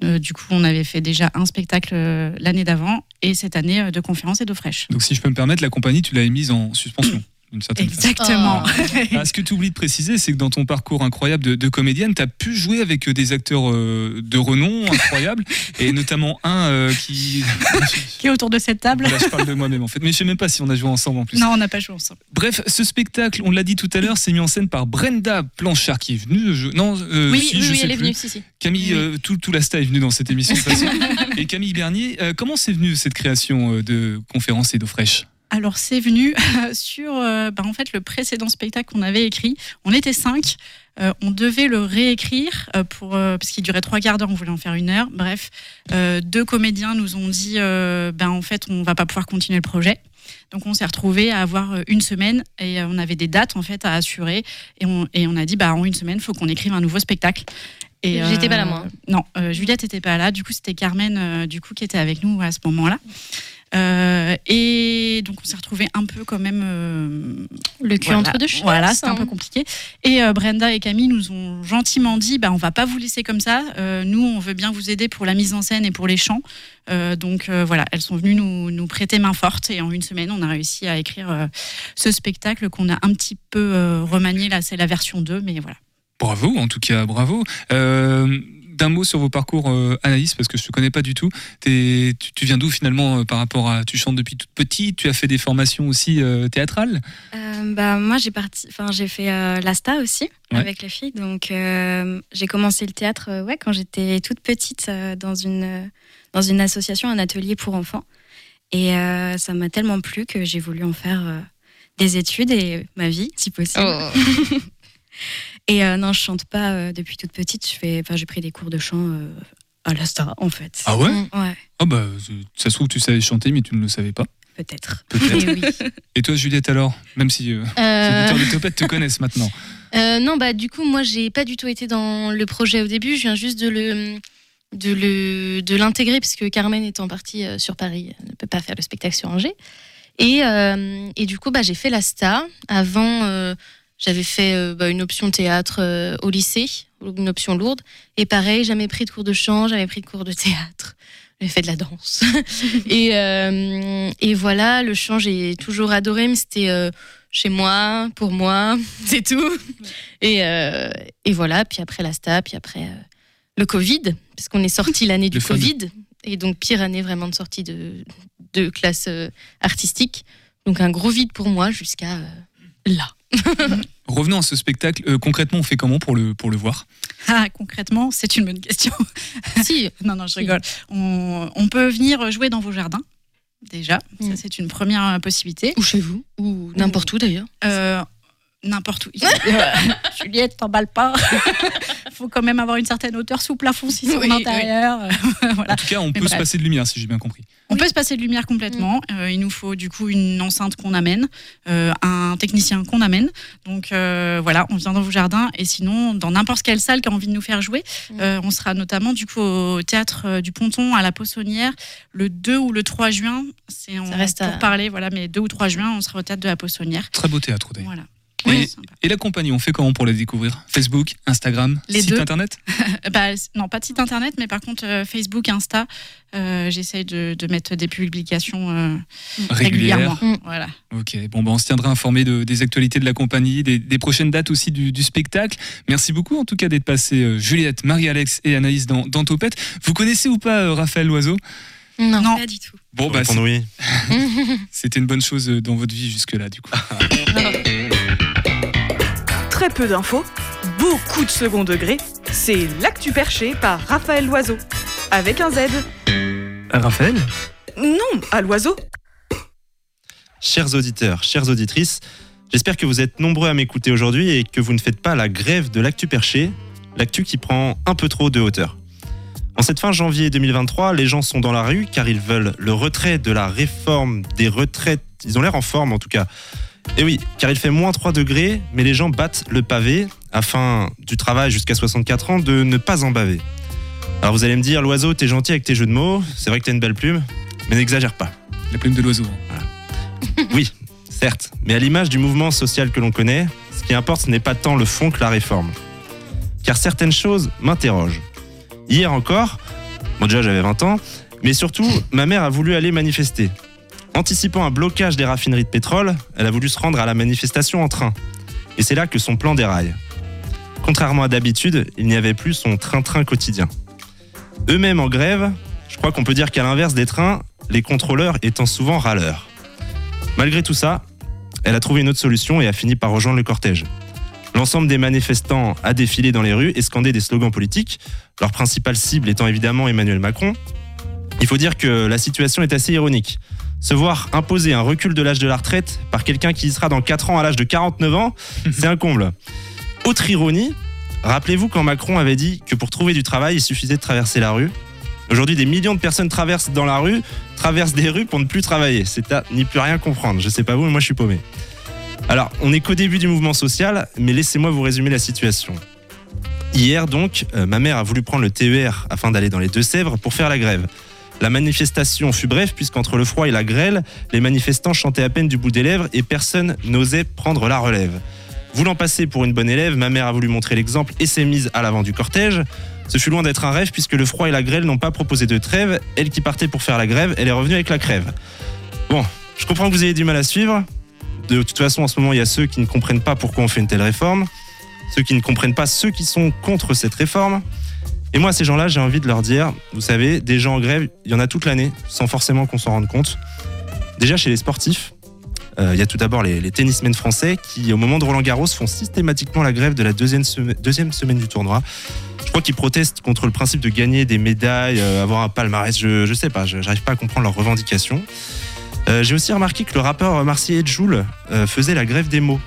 Du coup, on avait fait déjà un spectacle l'année d'avant et cette année de conférences et d'eau fraîche. Donc si je peux me permettre, la compagnie, tu l'avais mise en suspension. D'une certaine Exactement. façon. *laughs* Ah, ce que tu oublies de préciser, c'est que dans ton parcours incroyable de, de comédienne, tu as pu jouer avec des acteurs euh, de renom *laughs* incroyables, et notamment un euh, qui. Qui est autour de cette table. Là, je parle de moi-même en fait, mais je sais même pas si on a joué ensemble en plus. Non, on n'a pas joué ensemble. Bref, ce spectacle, on l'a dit tout à l'heure, c'est mis en scène par Brenda Planchard qui est venue. je- Non, euh, Oui, si, oui, je oui, sais elle est venue, si, si. Camille, Oui. euh, tout, tout l'Asta est venu dans cette émission de toute façon. *laughs* Et Camille Bernier, euh, comment c'est venu cette création euh, de conférences et d'eau fraîche Alors c'est venu *laughs* sur euh, bah, en fait le précédent spectacle qu'on avait écrit. On était cinq. Euh, on devait le réécrire euh, pour euh, parce qu'il durait trois quarts d'heure. On voulait en faire une heure. Bref, euh, deux comédiens nous ont dit ben en fait on va pas pouvoir continuer le projet. Donc on s'est retrouvé à avoir une semaine et on avait des dates en fait à assurer et on, et on a dit bah en une semaine faut qu'on écrive un nouveau spectacle. Et, J'étais pas là, moi. Non, euh, Juliette était pas là. Du coup, c'était Carmen du coup qui était avec nous à ce moment-là. Euh, et donc on s'est retrouvé un peu quand même euh, Le cul entre deux chaises, Voilà, c'était un hein. peu compliqué. Et euh, Brenda et Camille nous ont gentiment dit bah on va pas vous laisser comme ça. Euh, nous on veut bien vous aider pour la mise en scène et pour les chants. Euh, donc euh, voilà, elles sont venues nous, nous prêter main forte et en une semaine on a réussi à écrire euh, ce spectacle qu'on a un petit peu euh, remanié. Là c'est la version 2, mais voilà. Bravo, en tout cas, bravo. Euh, D'un mot sur vos parcours, euh, Anaïs, parce que je te connais pas du tout. Tu, tu viens d'où finalement euh, par rapport à. Tu chantes depuis toute petite, tu as fait des formations aussi euh, théâtrales? Euh, bah, moi, j'ai parti, enfin, j'ai fait euh, l'ASTA aussi Ouais. avec les filles. Donc, euh, j'ai commencé le théâtre euh, ouais, quand j'étais toute petite euh, dans, une, euh, dans une association, un atelier pour enfants. Et euh, ça m'a tellement plu que j'ai voulu en faire euh, des études et ma vie, si possible. Oh. *laughs* et euh, non, je chante pas euh, depuis toute petite. Je fais, enfin, j'ai pris des cours de chant euh, à l'ASTA, en fait. Ah ouais Ouais, Ah bah, ça se trouve, tu savais chanter, mais tu ne le savais pas. peut-être. Peut-être. *laughs* Eh oui. Et toi, Juliette, alors? Même si euh, Euh. les auditeurs de Topette te connaissent maintenant. Euh, non, bah du coup, moi, j'ai pas du tout été dans le projet au début. Je viens juste de le de le de l'intégrer parce que Carmen étant partie euh, sur Paris, elle ne peut pas faire le spectacle sur Angers. Et, euh, et du coup, bah, j'ai fait la STA. Avant, euh, j'avais fait euh, bah, une option théâtre euh, au lycée, une option lourde. Et pareil, jamais pris de cours de chant, jamais pris de cours de théâtre. J'ai fait de la danse. *laughs* et, euh, et voilà, le chant, j'ai toujours adoré, mais c'était chez moi, pour moi, *laughs* c'est tout. Et, et voilà, puis après la STA, puis après le Covid, parce qu'on est sorti l'année du. Covid, et donc pire année vraiment de sortie de, de classe artistique. Donc un gros vide pour moi jusqu'à là. *laughs* Revenons à ce spectacle. Euh, concrètement, on fait comment pour le, pour le voir? Ah, concrètement, c'est une bonne question. *laughs* si. Non, non, je rigole. On, on peut venir jouer dans vos jardins, déjà. Ça, c'est une première possibilité. Ou chez vous, ou n'importe où d'ailleurs. Euh, N'importe où. *laughs* Euh, *laughs* Juliette, t'emballes pas. *laughs* faut quand même avoir une certaine hauteur sous plafond si c'est Oui, en intérieur. voilà. En tout cas, on Mais peut se passer de lumière, si j'ai bien compris. On peut se passer de lumière complètement. Euh, il nous faut du coup une enceinte qu'on amène, euh, un technicien qu'on amène. Donc euh, voilà, on vient dans vos jardins et sinon dans n'importe quelle salle qui a envie de nous faire jouer. Euh, on sera notamment du coup au théâtre euh, du Ponton à la Poissonnière le 2 ou le 3 juin. C'est on reste pour à- parler voilà, mais 2 ou 3 juin, on sera au théâtre de la Poissonnière. Très beau théâtre, d'ailleurs. Voilà. Et, et la compagnie, on fait comment pour la découvrir Facebook, Instagram, Les site deux. internet *laughs* Bah, non, pas de site internet, mais par contre euh, Facebook, Insta, euh, j'essaye de, de mettre des publications euh, Régulières. régulièrement. Voilà. Ok, bon, bah, on se tiendra informé de- des actualités de la compagnie, des, des prochaines dates aussi du, du spectacle. Merci beaucoup en tout cas d'être passé euh, Juliette, Marie-Alex et Anaïs dans, dans Topette. Vous connaissez ou pas euh, Raphaël Loiseau? Non. Pas du tout. Bon, bah, oui. *laughs* c'était une bonne chose dans votre vie jusque-là, du coup. *laughs* Très peu d'infos, beaucoup de second degré. C'est L'actu perché par Raphaël Loiseau. Avec un Z. Raphaël Non, à l'oiseau. Chers auditeurs, chères auditrices, j'espère que vous êtes nombreux à m'écouter aujourd'hui et que vous ne faites pas la grève de l'actu perché, l'actu qui prend un peu trop de hauteur. En cette fin janvier 2023, les gens sont dans la rue car ils veulent le retrait de la réforme des retraites. Ils ont l'air en forme en tout cas. Et oui, car il fait moins 3 degrés, mais les gens battent le pavé afin du travail jusqu'à 64 ans de ne pas en baver. Alors vous allez me dire, l'oiseau, t'es gentil avec tes jeux de mots, c'est vrai que t'as une belle plume, mais n'exagère pas. La plume de l'oiseau. Oui, certes, mais à l'image du mouvement social que l'on connaît, ce qui importe, ce n'est pas tant le fond que la réforme. Car certaines choses m'interrogent. Hier encore, bon déjà j'avais 20 ans, mais surtout, ma mère a voulu aller manifester. Anticipant un blocage des raffineries de pétrole, elle a voulu se rendre à la manifestation en train. Et c'est là que son plan déraille. Contrairement à d'habitude, il n'y avait plus son train-train quotidien. Eux-mêmes en grève, je crois qu'on peut dire qu'à l'inverse des trains, les contrôleurs étant souvent râleurs. Malgré tout ça, elle a trouvé une autre solution et a fini par rejoindre le cortège. L'ensemble des manifestants a défilé dans les rues et scandé des slogans politiques, leur principale cible étant évidemment Emmanuel Macron. Il faut dire que la situation est assez ironique. Se voir imposer un recul de l'âge de la retraite par quelqu'un qui y sera dans 4 ans à l'âge de 49 ans, *laughs* c'est un comble. Autre ironie, rappelez-vous quand Macron avait dit que pour trouver du travail, il suffisait de traverser la rue. Aujourd'hui, des millions de personnes traversent dans la rue, traversent des rues pour ne plus travailler. C'est à n'y plus rien comprendre. Je sais pas vous, mais moi je suis paumé. Alors, on n'est qu'au début du mouvement social, mais laissez-moi vous résumer la situation. Hier donc, euh, ma mère a voulu prendre le TER afin d'aller dans les Deux-Sèvres pour faire la grève. La manifestation fut brève puisqu'entre le froid et la grêle, les manifestants chantaient à peine du bout des lèvres et personne n'osait prendre la relève. Voulant passer pour une bonne élève, ma mère a voulu montrer l'exemple et s'est mise à l'avant du cortège. Ce fut loin d'être un rêve puisque le froid et la grêle n'ont pas proposé de trêve. Elle qui partait pour faire la grève, elle est revenue avec la crève. Bon, je comprends que vous ayez du mal à suivre. De toute façon, en ce moment, il y a ceux qui ne comprennent pas pourquoi on fait une telle réforme, ceux qui ne comprennent pas ceux qui sont contre cette réforme. Et moi, ces gens-là, j'ai envie de leur dire, vous savez, des gens en grève, il y en a toute l'année, sans forcément qu'on s'en rende compte. Déjà chez les sportifs, euh, il y a tout d'abord les, les tennismen français qui, au moment de Roland Garros, font systématiquement la grève de la deuxième, sema- deuxième semaine du tournoi. Je crois qu'ils protestent contre le principe de gagner des médailles, euh, avoir un palmarès. Je, je sais pas, j'arrive pas à comprendre leurs revendications. Euh, J'ai aussi remarqué que le rappeur marseillais Joule faisait la grève des mots.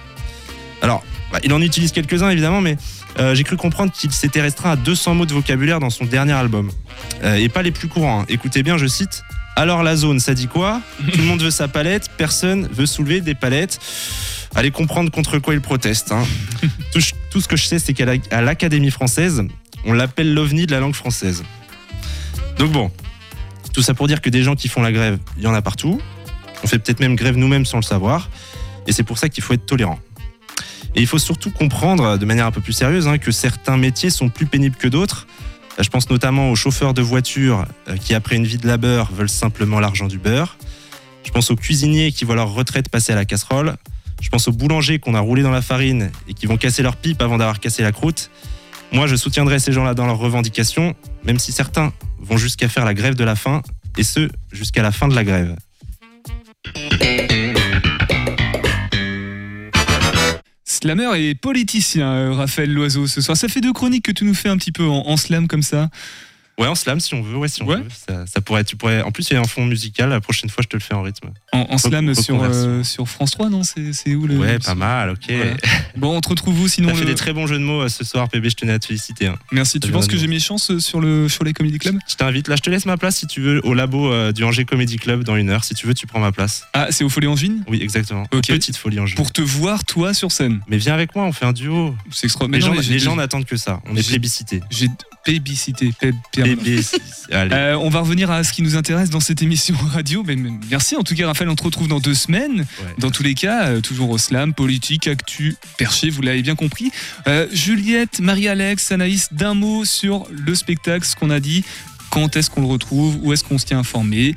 Alors, bah, il en utilise quelques-uns évidemment, mais euh, j'ai cru comprendre qu'il s'était restreint à 200 mots de vocabulaire dans son dernier album. Euh, et pas les plus courants. hein. Écoutez bien, je cite. Alors la zone, ça dit quoi? Tout le monde veut sa palette, personne veut soulever des palettes. Allez comprendre contre quoi il proteste. hein. tout, tout ce que je sais, c'est qu'à l'Académie française, on l'appelle l'ovni de la langue française. Donc bon, tout ça pour dire que des gens qui font la grève, il y en a partout. On fait peut-être même grève nous-mêmes sans le savoir. Et c'est pour ça qu'il faut être tolérant. Et il faut surtout comprendre, de manière un peu plus sérieuse, hein, que certains métiers sont plus pénibles que d'autres. Euh, Je pense notamment aux chauffeurs de voiture euh, qui, après une vie de labeur, veulent simplement l'argent du beurre. Je pense aux cuisiniers qui voient leur retraite passer à la casserole. Je pense aux boulangers qu'on a roulé dans la farine et qui vont casser leur pipe avant d'avoir cassé la croûte. Moi, je soutiendrai ces gens-là dans leurs revendications, même si certains vont jusqu'à faire la grève de la faim, et ce, jusqu'à la fin de la grève. Slammer et politicien, euh, Raphaël Loiseau, ce soir. Ça fait deux chroniques que tu nous fais un petit peu en, en slam comme ça. Ouais, en slam si on veut, ouais, si on veut. Ça, ça pourrait, tu pourrais. En plus, il y a un fond musical. La prochaine fois, je te le fais en rythme. En, en slam sur, euh, sur France 3, non? C'est où le. Ouais, pas mal, ok. Voilà. Bon, on te retrouve où sinon T'as fait le- des très bons jeux de mots euh, ce soir, PB, je tenais à te féliciter. hein. Merci, tu penses que j'ai mes chances euh, sur, le, les Comedy Club? Je t'invite, là, je te laisse ma place si tu veux, au labo euh, du Angers Comedy Club dans une heure. Si tu veux, tu prends ma place. Ah, c'est au Folie Angevine Oui, exactement. Ok. Petite folie Angers. Pour te voir, toi, sur scène. Mais viens avec moi, on fait un duo. C'est extraordinaire. Les, gens, n'attendent que ça. On est J'ai- plébiscité. Plébiscité. Euh, on va revenir à ce qui nous intéresse dans cette émission *laughs* radio. Mais, mais merci en tout cas, Raphaël. On te retrouve dans deux semaines. Dans tous les cas, euh, toujours au slam, politique, actu, perché, vous l'avez bien compris. Euh, Juliette, Marie-Alex, Anaïs, d'un mot sur le spectacle, ce qu'on a dit. Quand est-ce qu'on le retrouve? Où est-ce qu'on se tient informé?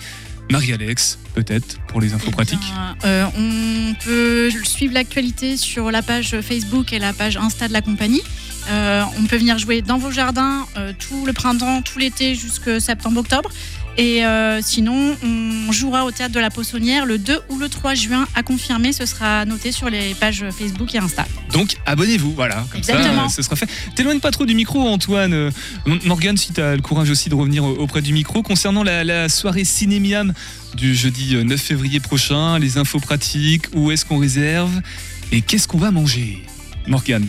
Marie-Alex, peut-être, pour les infos pratiques. Euh, on peut suivre l'actualité sur la page Facebook et la page Insta de la compagnie. Euh, on peut venir jouer dans vos jardins euh, tout le printemps, tout l'été jusqu'à septembre-octobre. Et euh, sinon, on jouera au théâtre de la Poissonnière le 2 ou le 3 juin à confirmer. Ce sera noté sur les pages Facebook et Insta. Donc abonnez-vous, voilà, comme Exactement. ça, ce sera fait. T'éloigne pas trop du micro, Antoine. Morgane, si t'as le courage aussi de revenir auprès du micro. Concernant la, la soirée Cinémiam du jeudi euh, 9 février prochain, les infos pratiques, où est-ce qu'on réserve et qu'est-ce qu'on va manger? Morgane.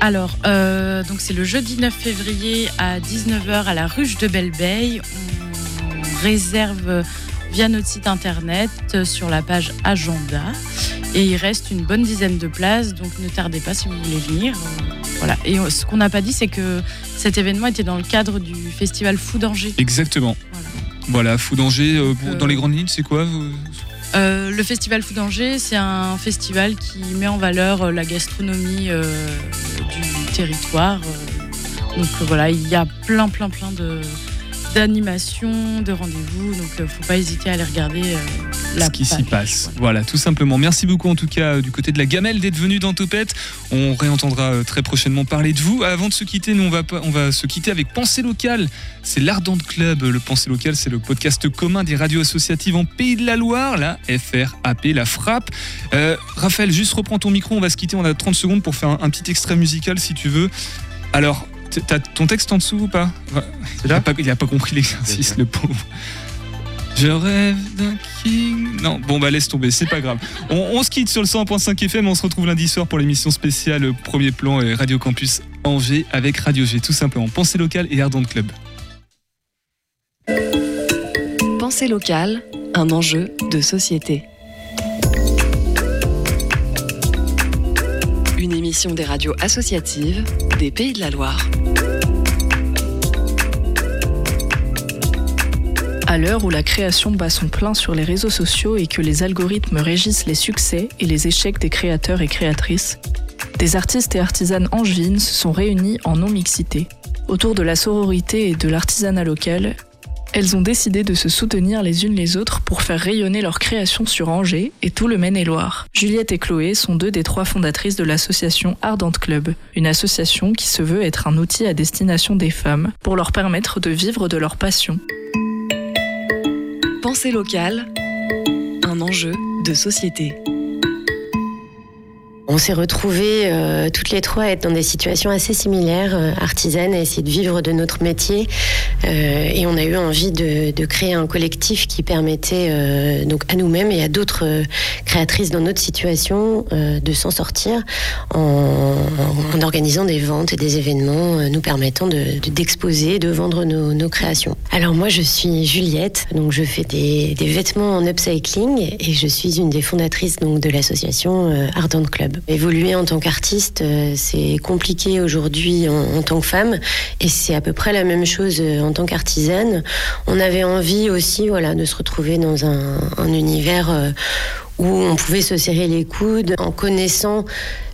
Alors, euh, donc c'est le jeudi 9 février à 19h à la ruche de Belleveille. On réserve via notre site internet euh, sur la page agenda. Et il reste une bonne dizaine de places, donc ne tardez pas si vous voulez venir. Voilà. Et ce qu'on n'a pas dit, c'est que cet événement était dans le cadre du festival Fou d'Angers. Exactement. Voilà, Fou d'Angers, euh, Euh, dans les grandes lignes, c'est quoi vous Euh, le festival Fou d'Angers, c'est un festival qui met en valeur la gastronomie territoire. euh. donc voilà, il y a plein, plein, plein de, d'animation, de rendez-vous. Donc, euh, faut pas hésiter à aller regarder euh, la ce qui s'y passe. Voilà, tout simplement. Merci beaucoup en tout cas euh, du côté de la gamelle d'être venu dans Topette. On réentendra euh, très prochainement parler de vous. Avant de se quitter, nous on va, on va se quitter avec Pensée locale. C'est l'Ardente Club. Le Pensée locale, c'est le podcast commun des radios associatives en Pays de la Loire, la FRAP, la frappe. Euh, Raphaël, juste reprends ton micro, on va se quitter. On a 30 secondes pour faire un, un petit extrait musical si tu veux. Alors, t'as ton texte en dessous ou pas? Il a pas, il a pas compris l'exercice, le pauvre. Je rêve d'un king. Non, bon bah laisse tomber, c'est pas grave. On, on se quitte sur le 100.5 FM, on se retrouve lundi soir pour l'émission spéciale Premier Plan et Radio Campus Angers avec Radio G, tout simplement. Pensée locale et Ardente Club. Pensée locale, un enjeu de société. Une émission des radios associatives des Pays de la Loire. À l'heure où la création bat son plein sur les réseaux sociaux et que les algorithmes régissent les succès et les échecs des créateurs et créatrices, des artistes et artisanes angevines se sont réunis en non-mixité. Autour de la sororité et de l'artisanat local, elles ont décidé de se soutenir les unes les autres pour faire rayonner leur création sur Angers et tout le Maine-et-Loire. Juliette et Chloé sont deux des trois fondatrices de l'association Ardente Club, une association qui se veut être un outil à destination des femmes pour leur permettre de vivre de leur passion. Pensée locale, un enjeu de société. On s'est retrouvés euh, toutes les trois à être dans des situations assez similaires, euh, artisanes, à essayer de vivre de notre métier. Euh, et on a eu envie de, créer un collectif qui permettait à nous-mêmes et à d'autres créatrices dans notre situation de s'en sortir en, organisant des ventes et des événements nous permettant de- de- d'exposer, de, vendre nos, créations. Alors moi je suis Juliette, donc je fais des, vêtements en upcycling et je suis une des fondatrices de l'association Ardente Club. Évoluer en tant qu'artiste, euh, c'est compliqué aujourd'hui en, tant que femme et c'est à peu près la même chose euh, en tant qu'artisane. On avait envie aussi voilà, de se retrouver dans un, un univers euh, où on pouvait se serrer les coudes en connaissant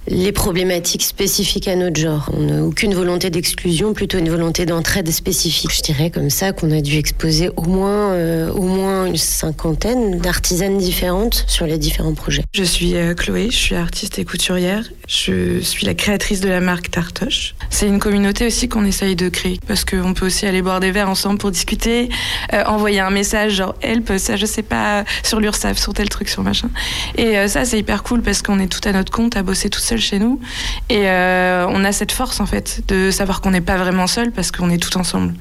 les problématiques spécifiques à notre genre. On n'a aucune volonté d'exclusion, plutôt une volonté d'entraide spécifique. Je dirais comme ça qu'on a dû exposer au moins, euh, au moins une cinquantaine d'artisanes différentes sur les différents projets. Je suis euh, Chloé, je suis artiste et couturière. Je suis la créatrice de la marque Tartoche. C'est une communauté aussi qu'on essaye de créer parce qu'on peut aussi aller boire des verres ensemble pour discuter, euh, envoyer un message genre help, ça je sais pas, sur l'URSSAF, sur tel truc, sur machin. Et ça c'est hyper cool parce qu'on est tout à notre compte à bosser tout seul chez nous. Et euh, on a cette force en fait de savoir qu'on n'est pas vraiment seul parce qu'on est tout ensemble.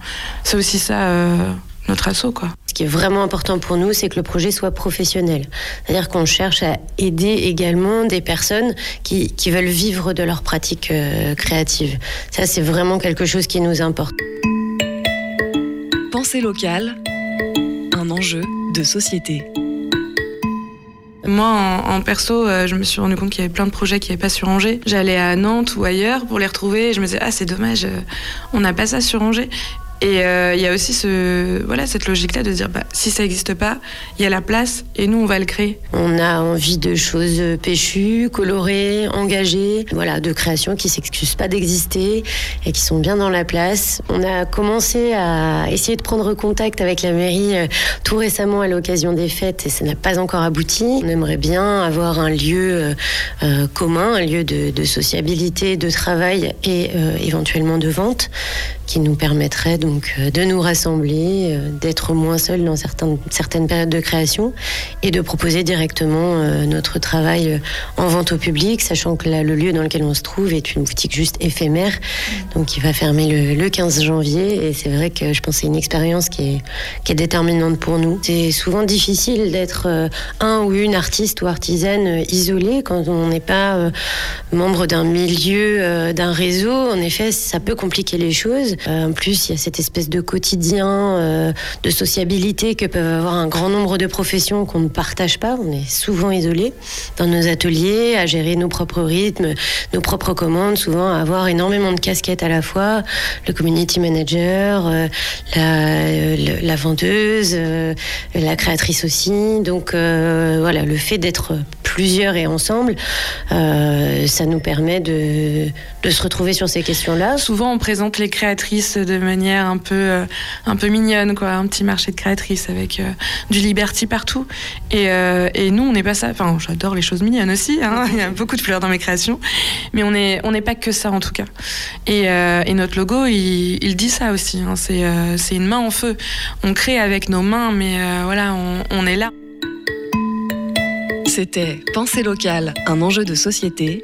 C'est aussi ça euh, notre assaut quoi. Ce qui est vraiment important pour nous, c'est que le projet soit professionnel. C'est-à-dire qu'on cherche à aider également des personnes qui, qui veulent vivre de leur pratique euh, créative. Ça, c'est vraiment quelque chose qui nous importe. Pensée locale, un enjeu de société. Moi, en, en perso, euh, je me suis rendu compte qu'il y avait plein de projets qui n'avaient pas sur Angers. J'allais à Nantes ou ailleurs pour les retrouver et je me disais, ah, c'est dommage, euh, on n'a pas ça sur Angers. Et euh, il y a aussi ce, voilà, cette logique-là de dire, bah, si ça n'existe pas, il y a la place et nous, on va le créer. On a envie de choses péchues, colorées, engagées, voilà, de créations qui s'excusent pas d'exister et qui sont bien dans la place. On a commencé à essayer de prendre contact avec la mairie euh, tout récemment à l'occasion des fêtes et ça n'a pas encore abouti. On aimerait bien avoir un lieu euh, commun, un lieu de, sociabilité, de travail et éventuellement de vente qui nous permettrait donc euh, de nous rassembler, euh, d'être moins seuls dans certaines, périodes de création et de proposer directement euh, notre travail en vente au public, sachant que le lieu dans lequel on se trouve est une boutique juste éphémère, donc qui va fermer le, le 15 janvier. Et c'est vrai que je pense que c'est une expérience qui est, déterminante pour nous. C'est souvent difficile d'être un ou une artiste ou artisane isolée quand on n'est pas membre d'un milieu, d'un réseau. En effet, ça peut compliquer les choses. Euh, en plus, il y a cette espèce de quotidien, euh, de sociabilité que peuvent avoir un grand nombre de professions qu'on ne partage pas. On est souvent isolés dans nos ateliers, à gérer nos propres rythmes, nos propres commandes, souvent à avoir énormément de casquettes à la fois. Le community manager, euh, la, la vendeuse, la créatrice aussi. Donc voilà, le fait d'être plusieurs et ensemble, ça nous permet de, de se retrouver sur ces questions-là. Souvent, on présente les créatrices de manière un peu, euh, un peu mignonne, quoi. Un petit marché de créatrices avec euh, du liberty partout. Et, euh, et nous, on n'est pas ça. Enfin, j'adore les choses mignonnes aussi. hein. *laughs* Il y a beaucoup de fleurs dans mes créations. Mais on n'est on n'est pas que ça, en tout cas. Et, et notre logo, il, dit ça aussi. hein. C'est une main en feu. On crée avec nos mains, mais voilà, on, on est là. C'était Pensée locale, un enjeu de société.